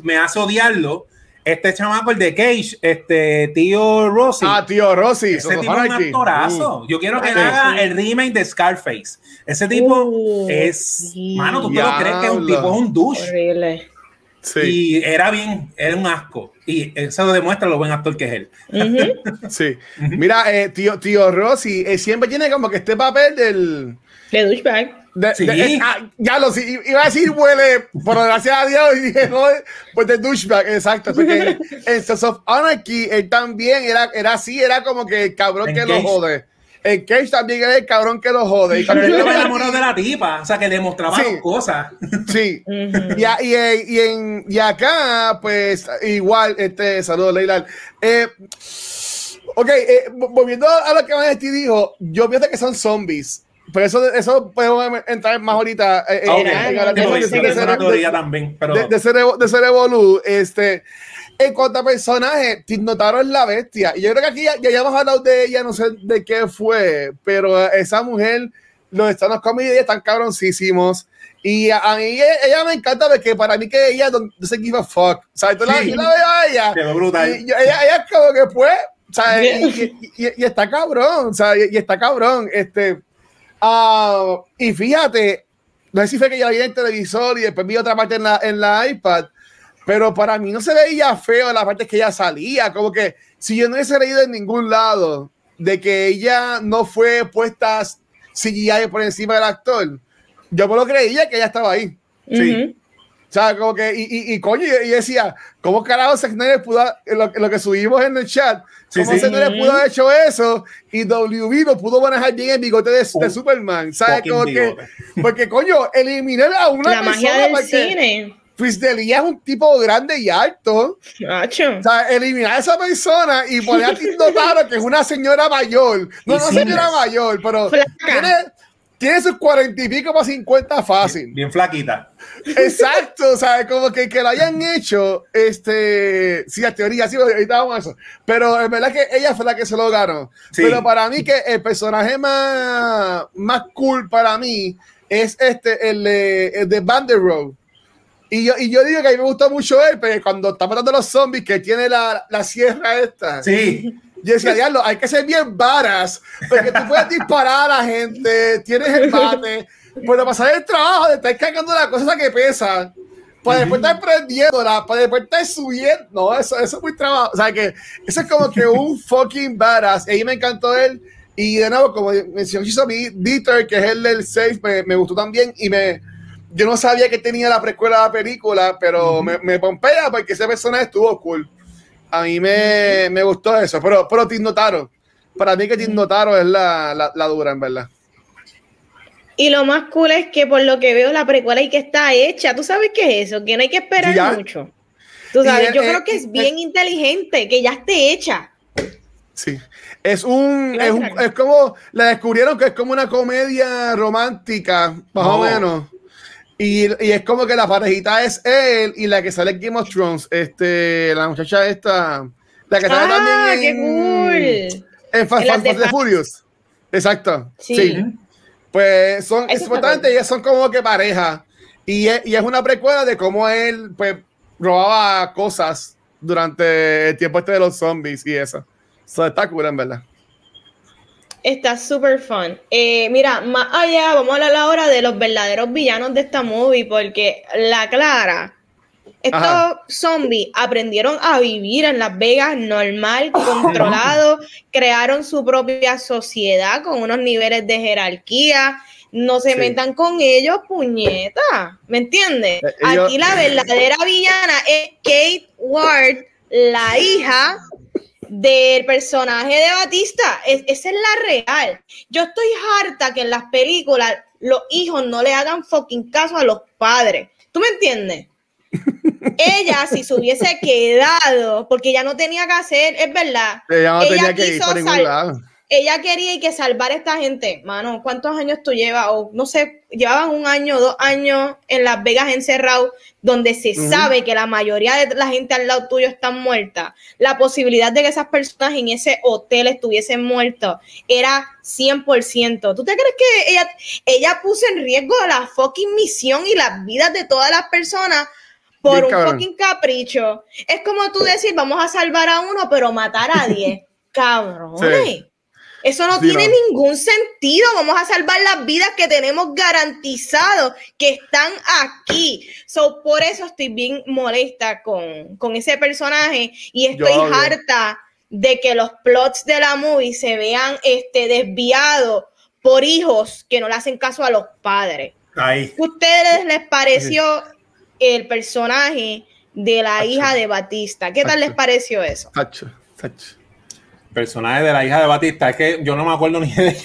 me hace odiarlo, este chamaco, el de Cage, este tío Rossi. Ah, tío Rossi. Ese tipo es un actorazo. Yo quiero que él haga el remake de Scarface. Ese tipo uh, es. Mano, tú te lo crees que es un tipo, es un douche. Horrible. Sí. Y era bien, era un asco. Y eso demuestra lo buen actor que es él. sí. Mira, eh, tío, tío Rossi eh, siempre tiene como que este papel del. De douchebag. sí. Eh, ah, ya lo sí, iba a decir huele, pero gracias a Dios, y dije, no, pues de douchebag, exacto. Porque en Sons of Anarchy, él también era, era así, era como que el cabrón que lo jode. El Cage también era el cabrón que lo jode. Y también me enamoró de la tipa, o sea, que le mostraba cosas. Sí. y, y, y, en, y acá, pues, igual, este, saludos, Leila. Eh, ok, eh, volviendo a lo que Vanesti dijo, yo pienso que son zombies. Pero eso, eso podemos entrar más ahorita. Eh, también. De, de, ser, de ser evolu, este. En cuanto a personaje, notaron la bestia. Y yo creo que aquí ya, ya hemos hablado de ella, no sé de qué fue, pero esa mujer, los estanos comedy están cabroncísimos. Y a, mí ella, me encanta porque para mí que ella no, se give a fuck. O sea, tú la, yo la veo a ella. Y ella, ella es como que pues, o sea, y, y, está cabrón, o sea, y, está cabrón. Este, uh, y fíjate, no sé si fue que ya vi en el televisor y después vi otra parte en la, en la iPad pero para mí no se veía feo la parte que ella salía, como que si yo no hubiese leído en ningún lado de que ella no fue puesta CGI por encima del actor, yo me lo creía que ella estaba ahí. Sí. O sea, como que, y, y, coño, y decía, ¿cómo carajo Zack pudo, lo, lo, que subimos en el chat, cómo sí, pudo haber hecho eso y WB no pudo manejar bien el bigote de, de Superman? ¿Sabes? Como que, porque coño, eliminar a una la magia del cine Chris D'Elia es un tipo grande y alto. O sea, eliminar a esa persona y poner a Tito Taro, que es una señora mayor. No, no señora mayor, pero tiene, tiene sus cuarenta y pico para cincuenta fácil. Bien, flaquita. Exacto, o sea, como que, que lo hayan hecho, este, sí, a teoría, sí, ahorita vamos a eso. Pero en verdad que ella fue la que se lo ganó. Pero para mí que el personaje más, más cool para mí es este, el, el de Road y yo, y yo digo que a mí me gusta mucho él, pero cuando está matando a los zombies, que tiene la, la sierra esta. Sí. Yo decía, diablo, hay que ser bien varas, porque tú puedes disparar a la gente, tienes el bate, pero pasar el trabajo de estar cargando la cosa que pesa, para después estar prendiéndola, para después estar subiendo. No, eso, eso es muy trabajo. O sea, que eso es como que un fucking badass. Y ahí me encantó él. Y de nuevo, como mencionó Dieter, que es el del 6, me, me, gustó también y me... Yo no sabía que tenía la precuela de la película, pero uh -huh. me, me, pompea porque ese personaje estuvo cool. A mí me, me gustó eso, pero, pero Tim Notaro, para mí que Tim Notaro es la, la, la dura, en verdad. Y lo más cool es que por lo que veo la precuela y que está hecha, tú sabes qué es eso, que no hay que esperar ya. mucho. Tú sabes, yo creo que es bien inteligente, que ya esté hecha. Sí, es un, es un, es como, la descubrieron que es como una comedia romántica, más o menos. Y, y, es como que la parejita es él y la que sale en Game of Thrones, este, la muchacha esta, la que sale ah, también qué cool. en Fast and Furious. Exacto. Sí. sí. Pues son, supuestamente ellas son como que pareja. Y es, y es una precuela de cómo él, pues, robaba cosas durante el tiempo este de los zombies y eso. So, está cool, en verdad. Está súper fun. Eh, mira, más allá, vamos a hablar ahora de los verdaderos villanos de esta movie, porque la Clara, estos Ajá. zombies aprendieron a vivir en Las Vegas normal, controlado, crearon su propia sociedad con unos niveles de jerarquía. No se sí. metan con ellos, puñeta. ¿Me entiendes? Eh, ellos... Aquí la verdadera villana es Kate Ward, la hija del personaje de Batista. Es, esa es la real. Yo estoy harta que en las películas los hijos no le hagan fucking caso a los padres. ¿Tú me entiendes? ella, si se hubiese quedado, porque ya no tenía que hacer, es verdad. Ella no ella tenía que ir por ningún lado. Ella quería que salvar a esta gente. Mano, ¿cuántos años tú llevas? O no sé, llevaban un año, dos años en Las Vegas encerrado, donde se uh -huh. sabe que la mayoría de la gente al lado tuyo están muerta. La posibilidad de que esas personas en ese hotel estuviesen muertos era 100%. ¿Tú te crees que ella, ella puso en riesgo la fucking misión y las vidas de todas las personas? por Bien, un cabrón. fucking capricho. Es como tú decir, vamos a salvar a uno, pero matar a 10. Cabrón. Sí. Eso no sí, tiene no. ningún sentido. Vamos a salvar las vidas que tenemos garantizado que están aquí. So, por eso estoy bien molesta con, con ese personaje y estoy Yo, harta de que los plots de la movie se vean este, desviados por hijos que no le hacen caso a los padres. Ahí. ¿Ustedes les pareció el personaje de la hija de Batista? ¿Qué tal les pareció eso? Personaje de la hija de Batista, es que yo no me acuerdo ni de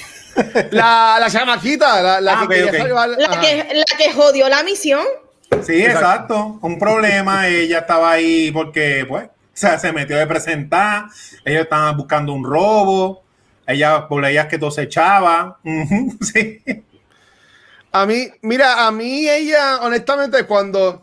la, la chamaquita, la, la, ah, que okay, okay. La, que, la, que, jodió la misión. Sí, exacto. exacto. Un problema, ella estaba ahí porque, pues, o sea, se metió de presentar, ellos estaban buscando un robo, ella, por ellas que todo se echaba. sí. A mí, mira, a mí ella, honestamente, cuando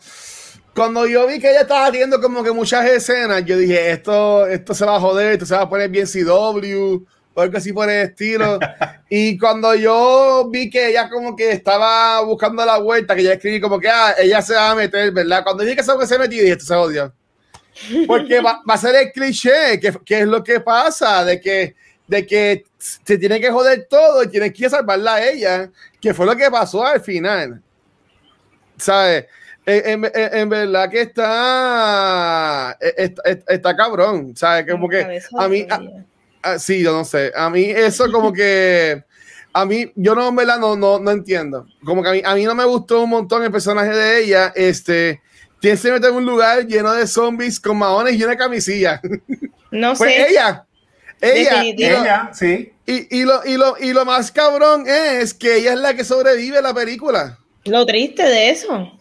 cuando yo vi que ella estaba haciendo como que muchas escenas, yo dije, esto, esto se va a joder, esto se va a poner bien CW, o algo así por el estilo. y cuando yo vi que ella como que estaba buscando la vuelta, que ya escribí como que, ah, ella se va a meter, ¿verdad? Cuando dije que que se metió, dije, esto se odia. Porque va, va, a ser el cliché, que, que, es lo que pasa, de que, de que se tiene que joder todo y tiene que salvarla a ella, que fue lo que pasó al final. ¿Sabes? En, en, en, verdad que está, está, está cabrón, ¿sabes? Como que a mí, a, a, sí, yo no sé, a mí eso como que, a mí, yo no, en verdad, no, no, no entiendo, como que a mí, a mí no me gustó un montón el personaje de ella, este, tiene que meter en un lugar lleno de zombies con maones y una camisilla. No pues sé. ella, ella, lo, ella, sí. Y, y, lo, y, lo, y lo más cabrón es que ella es la que sobrevive la película. Lo triste de eso.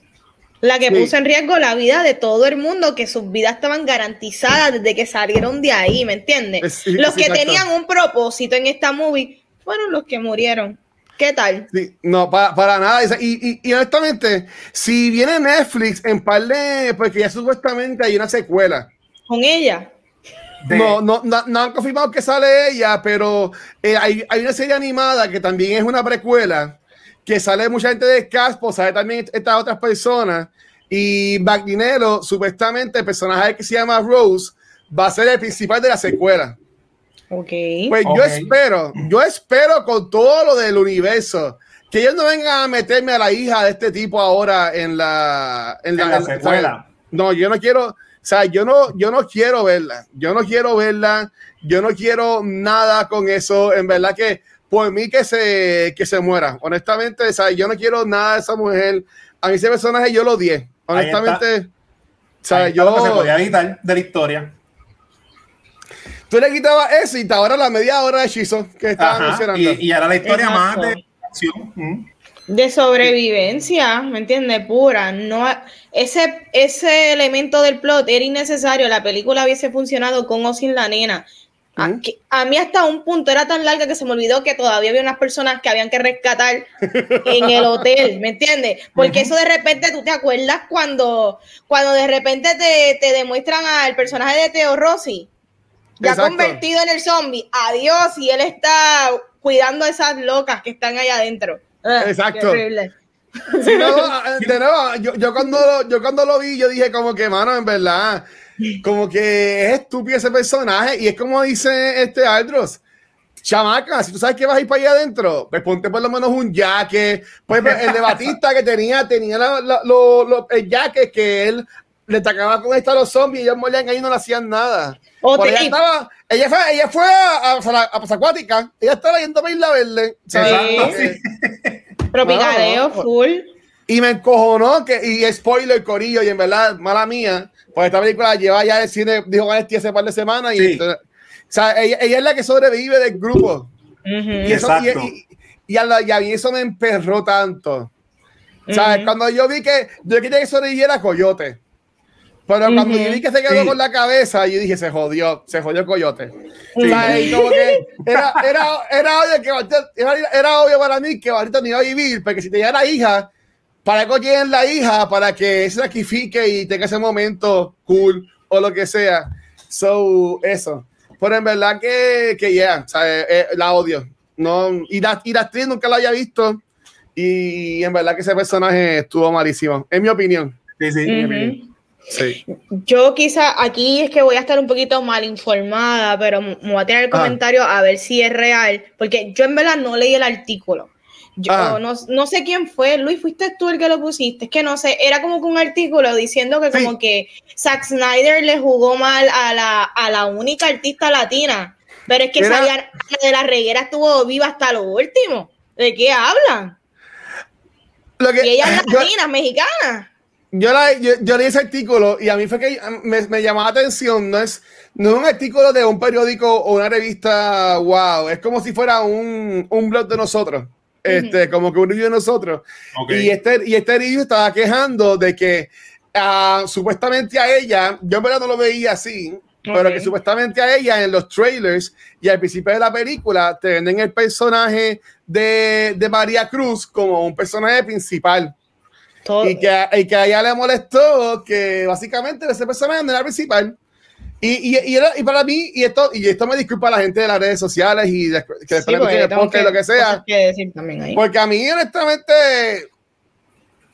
La que sí. puso en riesgo la vida de todo el mundo, que sus vidas estaban garantizadas desde que salieron de ahí, ¿me entiendes? Sí, los que exacto. tenían un propósito en esta movie fueron los que murieron. ¿Qué tal? Sí, no, para, para nada. Y, y, y, honestamente, si viene Netflix en par de. Porque ya supuestamente hay una secuela. ¿Con ella? De... No, no, no, no, han confirmado que sale ella, pero eh, hay, hay una serie animada que también es una precuela que sale mucha gente de Caspo, sale también estas otras personas. Y Magdinero, supuestamente, el personaje que se llama Rose, va a ser el principal de la secuela. Ok. Pues okay. yo espero, yo espero con todo lo del universo, que ellos no vengan a meterme a la hija de este tipo ahora en la, en la, en la secuela. No, yo no quiero, O sea, yo no, yo no quiero verla. Yo no quiero verla. Yo no quiero nada con eso. En verdad que por mí que se, que se muera. Honestamente, sea, yo no quiero nada de esa mujer. A mí ese personaje yo lo odié. Honestamente, sea, yo... Lo que se podía evitar de la historia. Tú le quitabas eso y ahora la media hora de hechizo que estaba mencionando. Y, y, ahora la historia más de acción. Mm. De sobrevivencia, ¿me entiendes? Pura. No, ese, ese elemento del plot era innecesario. La película hubiese funcionado con o sin la nena. A, a, mí hasta un punto era tan larga que se me olvidó que todavía había unas personas que habían que rescatar en el hotel, ¿me entiendes? Porque eso de repente tú te acuerdas cuando, cuando de repente te, te demuestran al personaje de Teo Rossi, ya convertido en el zombie, adiós, y él está cuidando a esas locas que están allá adentro. Ah, Exacto. Sí, no, de nuevo, yo, yo, cuando, yo cuando lo vi, yo dije como que, mano, en verdad, como que es estúpido ese personaje y es como dice este Aldros. Chamaca, si tú sabes que vas a ir para allá adentro, pues ponte por lo menos un jaque. Pues el de Batista que tenía, tenía lo, el jaque que él le atacaba con esto a los zombies y ellos morían ahí y no le hacían nada. ella, estaba, ella fue, ella fue a, a, a, Acuática, ella estaba yendo a Isla Verde. Pero full. Y me encojonó que, y spoiler, corillo, y en verdad, mala mía, pues esta película lleva ya el cine, dijo Vanetti hace par de semanas, y o sea, ella, ella, es la que sobrevive del grupo. y, eso, y, y, a, la, y, a mí eso me emperró tanto. Uh -huh. Cuando yo vi que yo quería que sobreviviera Coyote. Pero cuando yo vi que se quedó sí. con la cabeza, yo dije, se jodió, se jodió Coyote. Sí. como que era, era, era, obvio que era, era obvio para mí que Barrito no iba a vivir, porque si tenía la hija, para que lleguen la hija, para que se sacrifique y tenga ese momento cool o lo que sea. So, eso. Pero en verdad que, que yeah, sea, eh, eh, la odio. No, y, la, y la actriz nunca la había visto. Y en verdad que ese personaje estuvo malísimo, en mi opinión. Sí, sí, uh -huh. mi opinión. Sí. Yo quizá aquí es que voy a estar un poquito mal informada, pero me voy a tirar el Ah. comentario a ver si es real, porque yo en verdad no leí el artículo. Yo Ah. no, no sé quién fue, Luis, fuiste tú el que lo pusiste, es que no sé, era como que un artículo diciendo que Sí. como que Zack Snyder le jugó mal a la, a la única artista latina, pero es que Era- Sabiana de la Reguera estuvo viva hasta lo último. ¿De qué hablan? Lo que, Y ella es yo, latina, mexicana. yo, la- yo- yo leí ese artículo y a mí fue que me, me llamó la atención. No es, no es un artículo de un periódico o una revista, wow. Es como si fuera un, un blog de nosotros. Este, como que un review de nosotros. Okay. Y este, y este review estaba quejando de que ah, supuestamente a ella, yo en verdad no lo veía así, pero Ok. que supuestamente a ella en los trailers y al principio de la película te venden el personaje de, de María Cruz como un personaje principal. Todo. Y que, y que a ella le molestó que básicamente ese personaje no era principal. Y, y, y, era- y para mí, y esto, y esto me disculpa a la gente de las redes sociales y de, que Sí, después porque de tengo podcast y lo que sea. que decir ahí. Porque a mí, honestamente,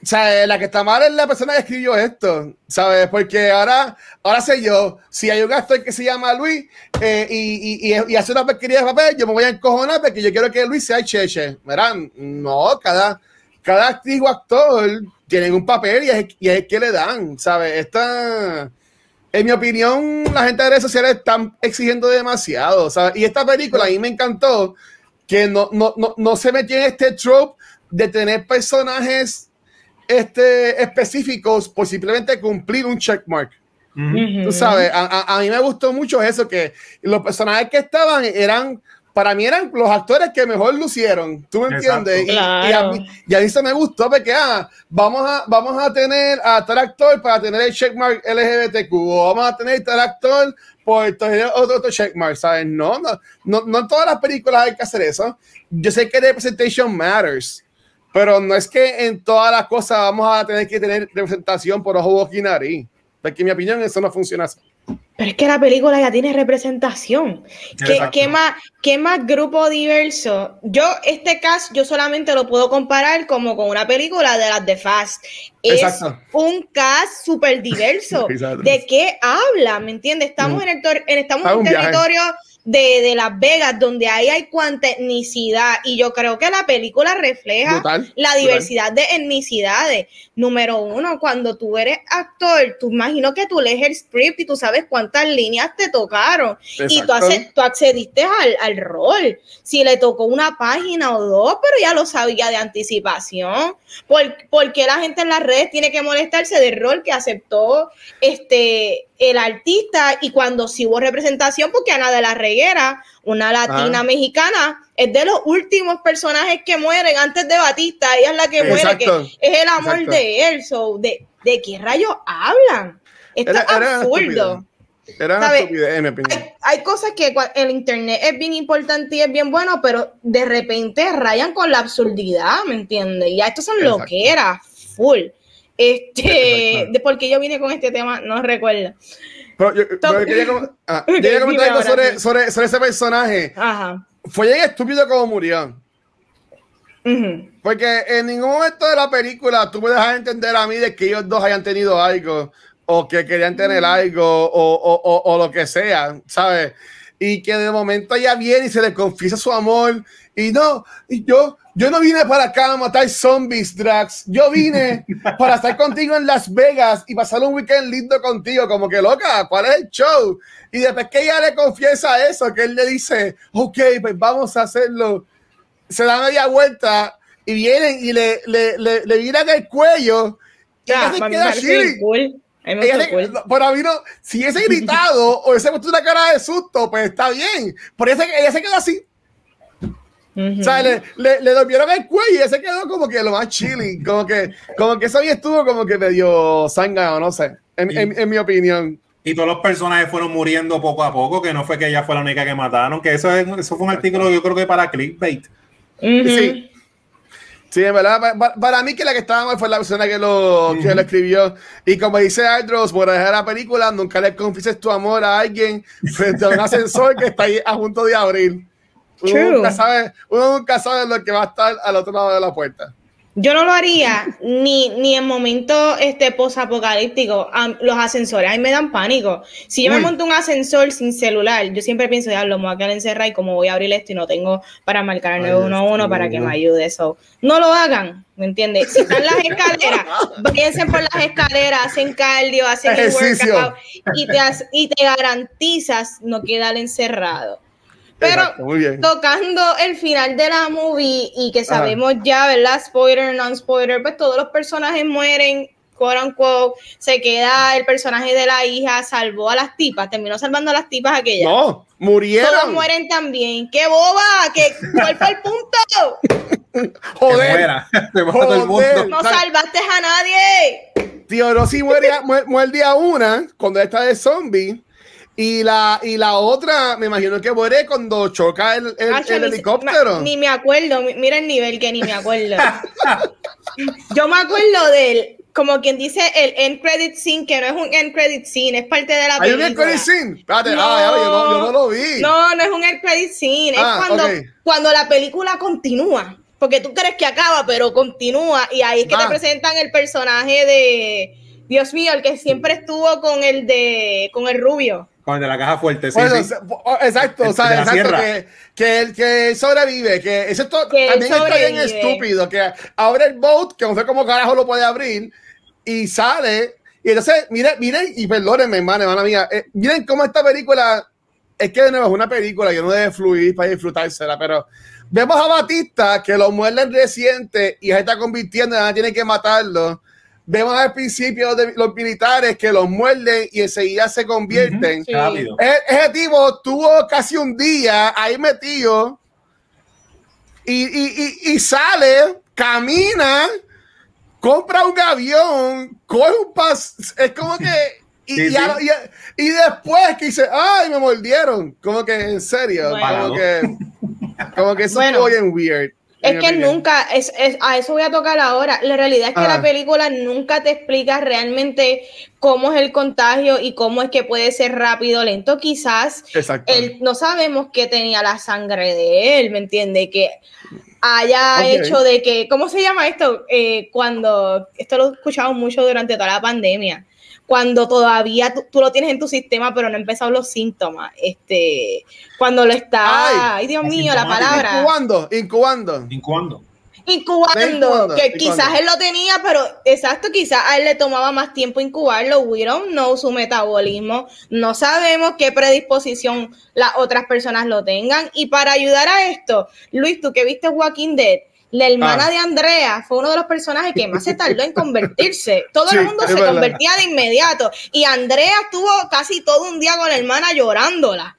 o sea, la que está mal es la persona que escribió esto, ¿sabes? Porque ahora, ahora sé yo, si hay un actor que se llama Luis eh, y, y, y, y hace una pesquería de papel, yo me voy a encojonar porque yo quiero que Luis sea el cheche. Verán, no, cada, cada actriz o actor tienen un papel y es, y es el que le dan, ¿sabes? Esta, en mi opinión, la gente de redes sociales están exigiendo demasiado, ¿sabes? Y esta película a mí me encantó que no, no, no, no se metió en este trope de tener personajes este, específicos por simplemente cumplir un checkmark. Tú sabes, a, a- a mí me gustó mucho eso, que los personajes que estaban eran, para mí eran los actores que mejor lucieron, ¿tú me Exacto. entiendes? Y, Claro. y a mí, y a mí eso me gustó porque ah, vamos, a, vamos a tener a tal actor para tener el checkmark LGBTQ, o vamos a tener tal actor por tener otro, otro checkmark, ¿sabes? No, no, no, no en todas las películas hay que hacer eso. Yo sé que representation matters, pero no es que en todas las cosas vamos a tener que tener representación por ojo, boca y nariz. Porque en mi opinión eso no funciona así. Pero es que la película ya tiene representación. ¿Qué, más, ¿Qué más grupo diverso? Yo, este cast, yo solamente lo puedo comparar como con una película de las de Fast. Es Exacto. un cast súper diverso. ¿De qué habla? ¿Me entiendes? Estamos Mm. en, el estamos en un viaje. De, de Las Vegas, donde ahí hay cuanta etnicidad, y yo creo que la película refleja Brutal, la brutal. diversidad de etnicidades. Número uno, cuando tú eres actor, tú imagino que tú lees el script y tú sabes cuántas líneas te tocaron y tú, tú accediste al, al rol. Si le tocó una página o dos, pero ya lo sabía de anticipación. ¿Por, por qué la gente en las redes tiene que molestarse del rol que aceptó este el artista y cuando sí hubo representación? Porque Ana de la Reguera, una latina Ah. mexicana, es de los últimos personajes que mueren antes de Batista. Ella es la que muere, que es el amor Exacto. de él. So, ¿de, ¿De qué rayos hablan? Esto Era- es absurdo. Era una ¿Sabe? estupidez, en mi opinión. Hay, hay cosas que el internet es bien importante y es bien bueno, pero de repente rayan con la absurdidad, ¿me entiendes? Ya estos son Exacto. loqueras, full. Este, de por qué yo vine con este tema, no recuerdo. Pero yo, pero yo quería, com- ah, quería comentar algo sobre, sobre, sobre ese personaje. Ajá. Fue bien estúpido como murió. Porque en ningún momento de la película tú me dejas entender a mí de que ellos dos hayan tenido algo o que querían tener algo o, o- o- o lo que sea, ¿sabes? Y que de momento ella viene y se le confiesa su amor y no, y yo, yo no vine para acá a matar zombies, Drax. Yo vine para estar contigo en Las Vegas y pasar un weekend lindo contigo, como que loca, ¿cuál es el show? Y después que ella le confiesa eso, que él le dice, ok, pues vamos a hacerlo se da media vuelta y vienen y le, le, le, le viran el cuello y Ya, ella se queda parece chilling. cool. A mí Ella se- no, para mí no, si hubiese gritado o hubiese puesto una cara de susto, pues está bien. Por eso ella se quedó así. O sea, le, le, le dormieron el cuello y se quedó como que lo más chilling. Como que, como que eso ahí estuvo como que medio zángano, no sé. En, en, en mi opinión. Y todos los personajes fueron muriendo poco a poco, que no fue que ella fue la única que mataron, que eso, es- eso fue un artículo yo creo que para clickbait. Ujú. Sí. Sí, en verdad, pa- pa- para, mí que la que estaba mal fue la persona que lo, que lo escribió. Y como dice Aldros, por dejar la película, nunca le confieses tu amor a alguien frente a un ascensor que está ahí a punto de abrir. Uno True. nunca, sabe, uno nunca sabe lo que va a estar al otro lado de la puerta. Yo no lo haría ni, ni en momentos este, posapocalípticos. Am- los ascensores, a mí me dan pánico. Si yo me monto un ascensor sin celular, yo siempre pienso, ya lo me voy a quedar encerrada y como voy a abrir esto y no tengo para marcar el Ay, 911 para que me ayude eso. No lo hagan, ¿me entiendes? Si están las escaleras, váyanse por las escaleras, hacen cardio, hacen el workout y te, y te garantizas no quedar encerrado. Pero Exacto, muy bien. tocando el final de la movie y que Ajá. sabemos ya, ¿verdad? Spoiler, non-spoiler, pues todos los personajes mueren, quote unquote, se queda el personaje de la hija, salvó a las tipas, terminó salvando a las tipas aquellas. No, Todos murieron. mueren también. ¡Qué boba! ¿Qué, ¿Cuál fue el punto? Joder. muera, Joder. mundo. No salvaste a nadie. Tío Rossi muere, a- mu- muerde a una cuando está de zombie. Y la, y la otra, me imagino que muere cuando choca el, el- Acho, el ni- helicóptero. Ni, me acuerdo, mi- mira el nivel que ni me acuerdo. Yo me acuerdo del, como quien dice, el end credit scene, que no es un end credit scene, es parte de la Hay un película. credit scene. Espérate, No. ah, ya, yo, no, yo no lo vi. No, no es un end credit scene, es Ah, cuando, ok. cuando la película continúa. Porque tú crees que acaba, pero continúa. Y ahí es que te Ah. presentan el personaje de, Dios mío, el que siempre estuvo con el de, con el rubio. Con el de la caja fuerte, sí, Bueno, sí. o sea, exacto, o El sea, de la exacto, sierra. que, que, él, que él sobrevive, que eso todo- Que también está bien estúpido, que abre el boat, que no sé cómo carajo lo puede abrir, y sale, y entonces, miren, miren, y perdónenme, hermano, hermana mía, eh, miren cómo esta película, es que de nuevo es una película que no debe fluir para disfrutársela, pero vemos a Batista que lo muerden reciente y se está convirtiendo, y ahora tiene que matarlo. Vemos al principio de los militares que los muerden y enseguida se convierten. Sí. Rápido. E- Ese tipo tuvo casi un día ahí metido y, y- y- y sale, camina, compra un avión, coge un pas. Es como que. Y, Sí, y a- sí. y- y después que dice, ¡ay, me mordieron! Como que en serio. Bueno. Como que, como que eso Bueno. estuvo bien weird. Es que nunca, es, es- a eso voy a tocar ahora. La realidad es que la película nunca te explica realmente cómo es el contagio y cómo es que puede ser rápido o lento. Quizás él, no sabemos que tenía la sangre de él, ¿me entiende? Que haya hecho de que, ¿cómo se llama esto? Eh, cuando, esto lo he escuchado mucho durante toda la pandemia. Cuando todavía tú, tú lo tienes en tu sistema, pero no han empezado los síntomas. Este, cuando lo está, ay, Dios mío, la palabra. Incubando, incubando. Incubando. incubando, incubando, que incubando. quizás él lo tenía, pero exacto, quizás a él le tomaba más tiempo incubarlo. We don't know su metabolismo. No sabemos qué predisposición las otras personas lo tengan. Y para ayudar a esto, Luis, tú que viste Walking Dead, la hermana Ah. de Andrea fue uno de los personajes que más se tardó en convertirse. Todo Sí, el mundo se verdad. convertía de inmediato. Y Andrea estuvo casi todo un día con la hermana llorándola.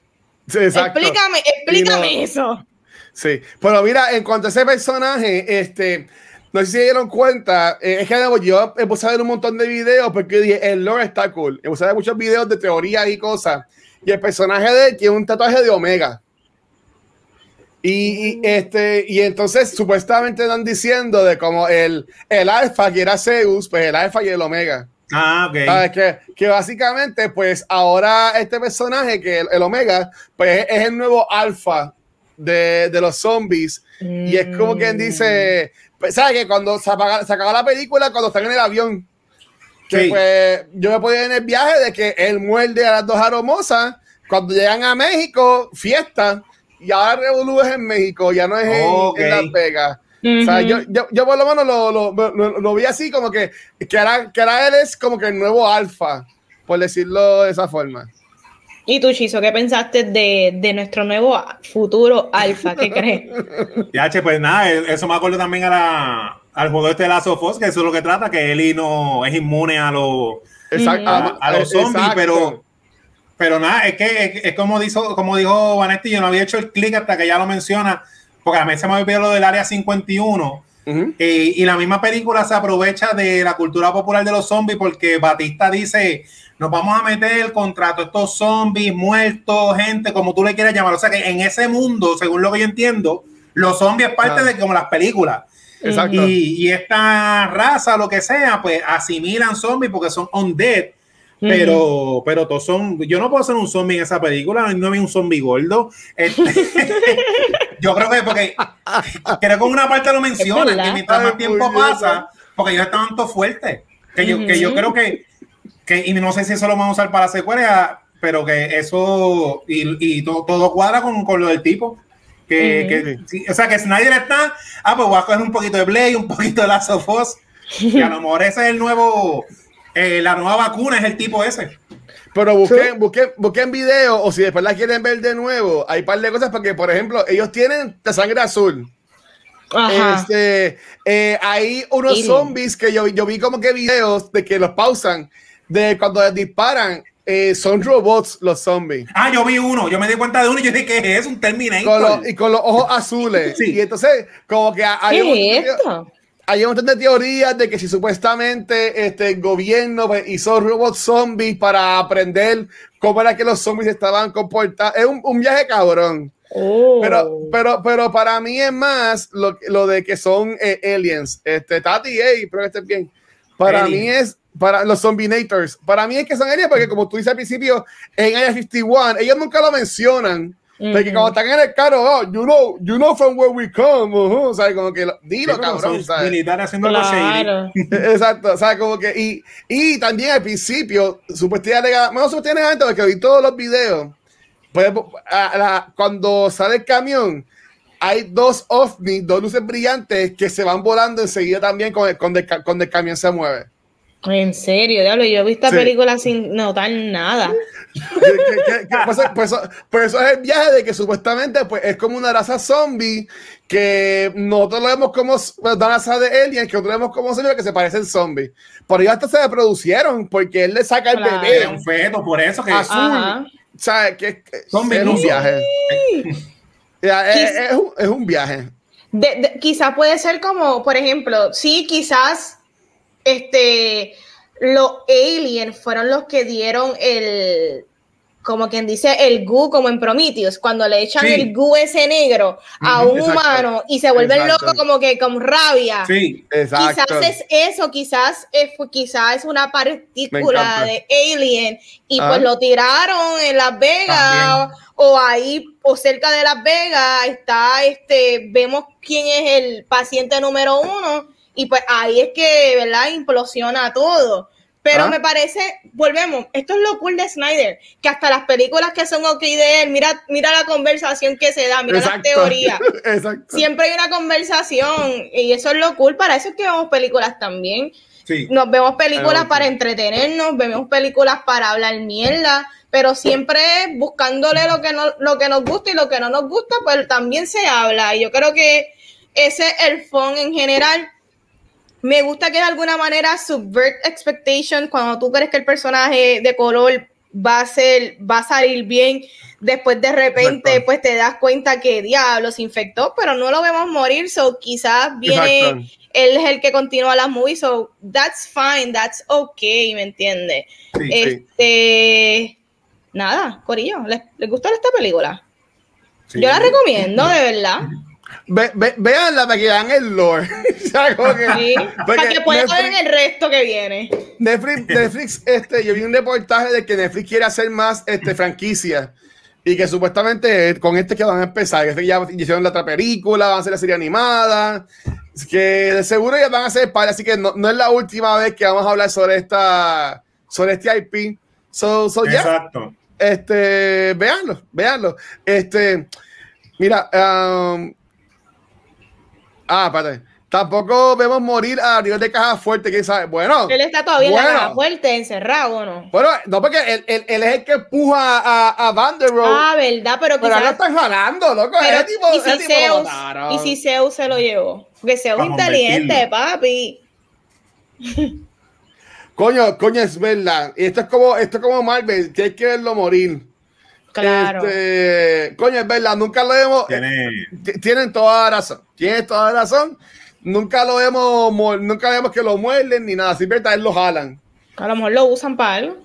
Sí, exacto. Explícame, explícame no- eso. Sí, pero mira, en cuanto a ese personaje, este, no sé si se dieron cuenta, eh, es que yo he puse a ver un montón de videos porque dije, el lore está cool. He puse a ver muchos videos de teorías y cosas. Y el personaje de él tiene un tatuaje de Omega. Y, y, este, y entonces supuestamente están diciendo de como el, el alfa que era Zeus, pues el alfa y el Omega. Ah, ok. ¿Sabes? Que, que básicamente, pues ahora este personaje, que el, el Omega, pues es el nuevo alfa de, de los zombies. Y es como quien dice, pues, ¿sabes? Que cuando se, apaga- se acaba la película, cuando están en el avión, que Sí. pues yo me podía ir en el viaje de que él muerde a las dos aromosas, cuando llegan a México, fiesta, y ahora Revolú es en México, ya no es en- Ok. en, Las Vegas. O sea, yo, yo, yo por lo menos lo, lo, lo- lo vi así como que, que, ahora, que ahora él es como que el nuevo alfa, por decirlo de esa forma. ¿Y tú, Chizo, qué pensaste de, de nuestro nuevo futuro alfa? ¿Qué crees? Ya, che, pues nada, e- eso me acuerdo también a la, al juego este de Last of Us, que eso es lo que trata, que Eli no es inmune a los Exacto. a, a los zombies, Exacto. pero pero nada, es que es, es como dijo, como dijo Vanetti, yo no había hecho el clic hasta que ya lo menciona, porque a mí se me olvidó lo del área 51. Ujú. Eh, y la misma película se aprovecha de la cultura popular de los zombies porque Batista dice, nos vamos a meter contra todos estos zombies, muertos, gente, como tú le quieras llamar. O sea que en ese mundo, según lo que yo entiendo, los zombies es parte Ah. de como las películas. Exacto. Y, y esta raza, lo que sea, pues asimilan zombies porque son undead. Pero, pero todos son. Yo no puedo ser un zombie en esa película, no vi un zombie gordo. Este, yo creo que porque creo que en una parte lo menciona, que mientras más tiempo pasa, porque ellos estaban todos fuertes. Que yo, que yo creo que, que, y no sé si eso lo vamos a usar para la secuela, pero que eso, y, y todo, todo cuadra con, con lo del tipo. Que, que- sí, o sea, que Snyder está, ah, pues voy a coger un poquito de Blade, un poquito de Last of Us, y a lo mejor ese es el nuevo, eh, la nueva vacuna es el tipo ese. Pero busquen, busquen, busquen video o si después la quieren ver de nuevo, hay un par de cosas porque, por ejemplo, ellos tienen la sangre azul. Ajá. Este, eh, hay unos zombies que yo, yo vi como que videos de que los pausan, de cuando les disparan, eh, son robots los zombies. Ah, yo vi uno, yo me di cuenta de uno y yo dije que es un Terminator. Con los- y con los ojos azules. Sí. Y entonces, como que hay. Hay un montón de teorías de que si supuestamente este el gobierno pues, hizo robots zombies para aprender cómo era que los zombies estaban comportando. Es un, un viaje cabrón. Oh. Pero, pero, pero para mí es más lo, lo de que son eh, aliens. Este, Tati, hey, espero que estés bien. Para Alien. mí es, para los zombinators, para mí es que son aliens porque como tú dices al principio, en Area 51, ellos nunca lo mencionan. Porque cuando están en el carro, oh, you know, you know from where we come, ujú, o sea, como que lo- Sí, dilo, pero cabrón, ¿sabes? militares haciendo. Claro. Exacto, o sea, como que, y, y también al principio, supuestamente, bueno, supuestamente, porque vi todos los videos, pues, a la- cuando sale el camión, hay dos ovnis, dos luces brillantes que se van volando enseguida también cuando, cuando el, ca- cuando el camión se mueve. En serio, diablo, yo he visto esta Sí. película sin notar nada. Que- pues, pues, pues eso es el viaje de que supuestamente pues, es como una raza zombie que nosotros lo vemos como una raza de aliens que nosotros lo vemos como zombies que se parecen zombies. Por ello hasta se reproducieron porque él le saca el Claro. bebé. Un feto, por eso que Azul. Ajá. O sea, que, que es un viaje. Es, es un, es un viaje. De- de- quizás puede ser como, por ejemplo, sí, quizás este los aliens fueron los que dieron el como quien dice el goo como en Prometheus cuando le echan Sí. el goo ese negro a un exacto. humano y se vuelven Exacto. locos como que con rabia sí. Exacto. quizás es eso quizás es, quizás es una partícula de alien y Ah. pues lo tiraron en Las Vegas o ahí o cerca de Las Vegas está este vemos quién es el paciente número uno y pues ahí es que verdad implosiona todo Pero Ah. me parece, volvemos, esto es lo cool de Snyder, que hasta las películas que son ok de él, mira, mira la conversación que se da, mira las teorías. Exacto. Siempre hay una conversación y eso es lo cool, para eso es que vemos películas también. Sí. Nos vemos películas para entretenernos, vemos películas para hablar mierda, pero siempre buscándole lo que, no, lo que nos gusta y lo que no nos gusta, pues también se habla. Y yo creo que ese es el fun en general. Me gusta que de alguna manera subvert expectations cuando tú crees que el personaje de color va a ser, va a salir bien, después de repente Exacto. pues te das cuenta que diablo se infectó, pero no lo vemos morir, so quizás viene Exacto. él es el que continúa las movies, so that's fine, that's okay, ¿me entiendes? Sí, sí. Este, nada, Corillo, ¿les, les gustó esta película? Sí. Yo la recomiendo, de verdad. Ve, ve, veanla para que vean el lore. Que- para que puedan ver Netflix- el resto que viene. Netflix, Netflix, este, yo vi un reportaje de que Netflix quiere hacer más este, franquicia y que supuestamente con este que van a empezar, que ya hicieron la otra película, van a hacer la serie animada, que de seguro ya van a hacer par, así que no, no es la última vez que vamos a hablar sobre esta, sobre este IP. So, so ya, Exacto. este, véanlo, véanlo. Este, mira, um, ah, espérate. Tampoco vemos morir a nivel de caja fuerte, quién sabe. Bueno, Él está todavía en la caja fuerte, encerrado, ¿o no? bueno, no, porque él, él- él es el que empuja a, a Van der Rohe, Ah, verdad, pero pero ahora lo quizás... están jalando, loco. pero- ese tipo, y, si tipo lo Zeus, y si Zeus se lo llevó. Porque Zeus es inteligente, papi. Coño, coño, es verdad. Y Esto es como, esto es como Marvel, que hay que verlo morir. Claro. Este, coño, es verdad, nunca lo hemos. Tiene, T- tienen toda la razón. Tienen toda la razón. Nunca lo vemos, nunca vemos que lo muerden ni nada. Siempre tal vez lo jalan. A lo mejor lo usan para algo.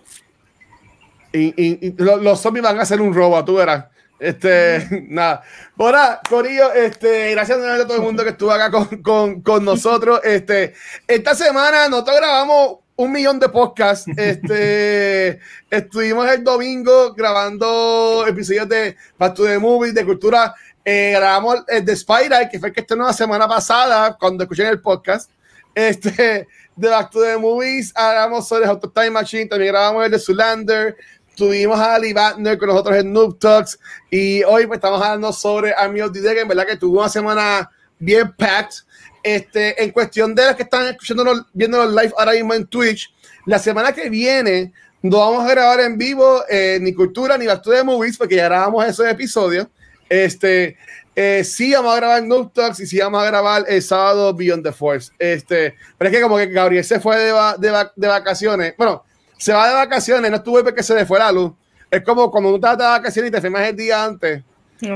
Y, y- y lo- los zombies van a hacer un robo, tú verás. Este, nada. Ahora, Corillo, este, gracias a todo el mundo que estuvo acá con, con, con nosotros. Este, esta semana nosotros grabamos un millón de podcasts. Este, estuvimos el domingo grabando episodios de Back to the Movies, de cultura. Eh, grabamos el de Spider, que fue el que estrenó la semana pasada, cuando escuché el podcast. Este, de Back to the Movies, hablamos sobre Hot Time Machine, también grabamos el de Zulander, tuvimos a Ali Batner con nosotros en Noob Talks, y hoy pues estamos hablando sobre Army of the Dead, en verdad que tuvo una semana bien packed. Este, en cuestión de los que están escuchándonos, viéndonos live ahora mismo en Twitch, la semana que viene no vamos a grabar en vivo eh, ni Cultura ni to the Movies, porque ya grabamos esos episodios. Este, eh, sí vamos a grabar Noob Talks y sí vamos a grabar el sábado Beyond the Force. Este, pero es que como que Gabriel se fue de, va- de, va- de vacaciones. Bueno, se va de vacaciones, no estuve porque se le fue la luz. Es como cuando tú estás de vacaciones y te firmas el día antes.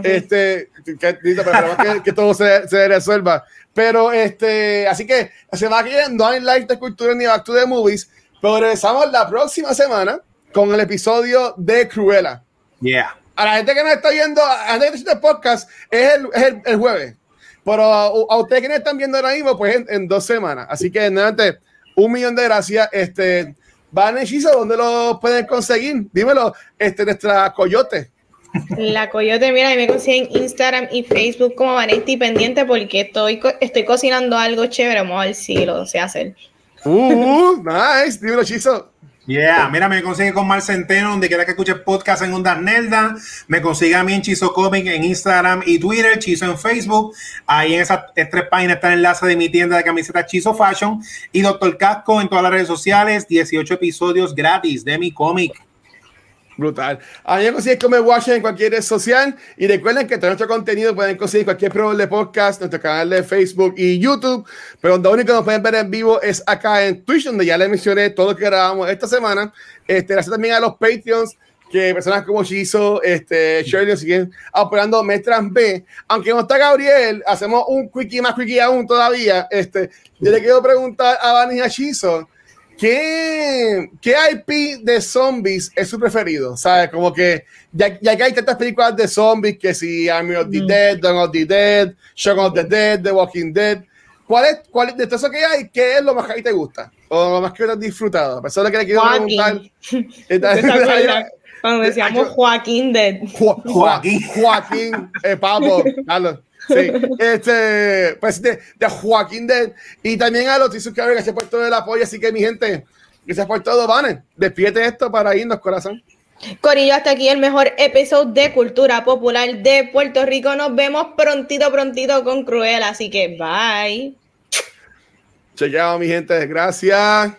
Este, que, que- todo se, se resuelva. Pero este, así que la semana que viene no hay live de cultura ni back to the movies, pero regresamos la próxima semana con el episodio de Cruella. yeah. A la gente que nos está viendo, a la gente que está haciendo el podcast, es el, es el, el jueves. Pero a, a ustedes que nos están viendo ahora mismo, pues en, en dos semanas. Así que, nuevamente, un millón de gracias. Este, Van Hechizo, ¿dónde lo pueden conseguir? Dímelo, este, nuestra coyote. La Coyote, mira, y me consiguen Instagram y Facebook como Vanetti pendiente porque estoy, co- estoy cocinando algo chévere. Vamos a ver si lo sé hacer. Uh, nice, dímelo, Chizo. Yeah, mira, me consigue con Mar Centeno, donde quiera que escuche podcast en Ondas Nelda. Me consigue a mí en Chizo Comic en Instagram y Twitter, Chizo en Facebook. Ahí en esas tres páginas está el enlace de mi tienda de camisetas Chizo Fashion. Y Doctor Casco en todas las redes sociales, 18 episodios gratis de mi cómic. Brutal. A mí me consiguen como Watch en cualquier red social. Y recuerden que todo nuestro contenido pueden conseguir cualquier programa de podcast, nuestro canal de Facebook y YouTube. Pero donde único que nos pueden ver en vivo es acá en Twitch, donde ya les mencioné todo lo que grabamos esta semana. Este, gracias también a los Patreons, que personas como Chizo, este, Shirley siguen apoyando Metras B. Aunque no está Gabriel, hacemos un quickie más quickie aún todavía. Este, yo le quiero preguntar a Vani y a Chizo. ¿Qué, ¿Qué IP de zombies es su preferido? ¿Sabes? Como que ya, ya que hay tantas películas de zombies, que si Army of the Mm. Dead, Dawn of the Dead, Shaun of the Dead, The Walking Dead, ¿cuál es, cuál, de todo eso que hay, qué es lo más que a ti te gusta? O lo más que has disfrutado. La persona que le quiero preguntar. Joaquín. ¿Usted se acuerda Cuando decíamos Joaquín de... Jo- Jo- Joaquín. Joaquín, eh, Papo, Carlos. Sí, este, pues de, de Joaquín de, y también a los Carry, gracias por todo el apoyo. Así que, mi gente, Gracias por todo, Vane. Despídete esto para irnos, corazón. Corillo, hasta aquí el mejor episodio de Cultura Popular de Puerto Rico. Nos vemos prontito, prontito con Cruel. Así que bye. Chequeado, mi gente. Gracias.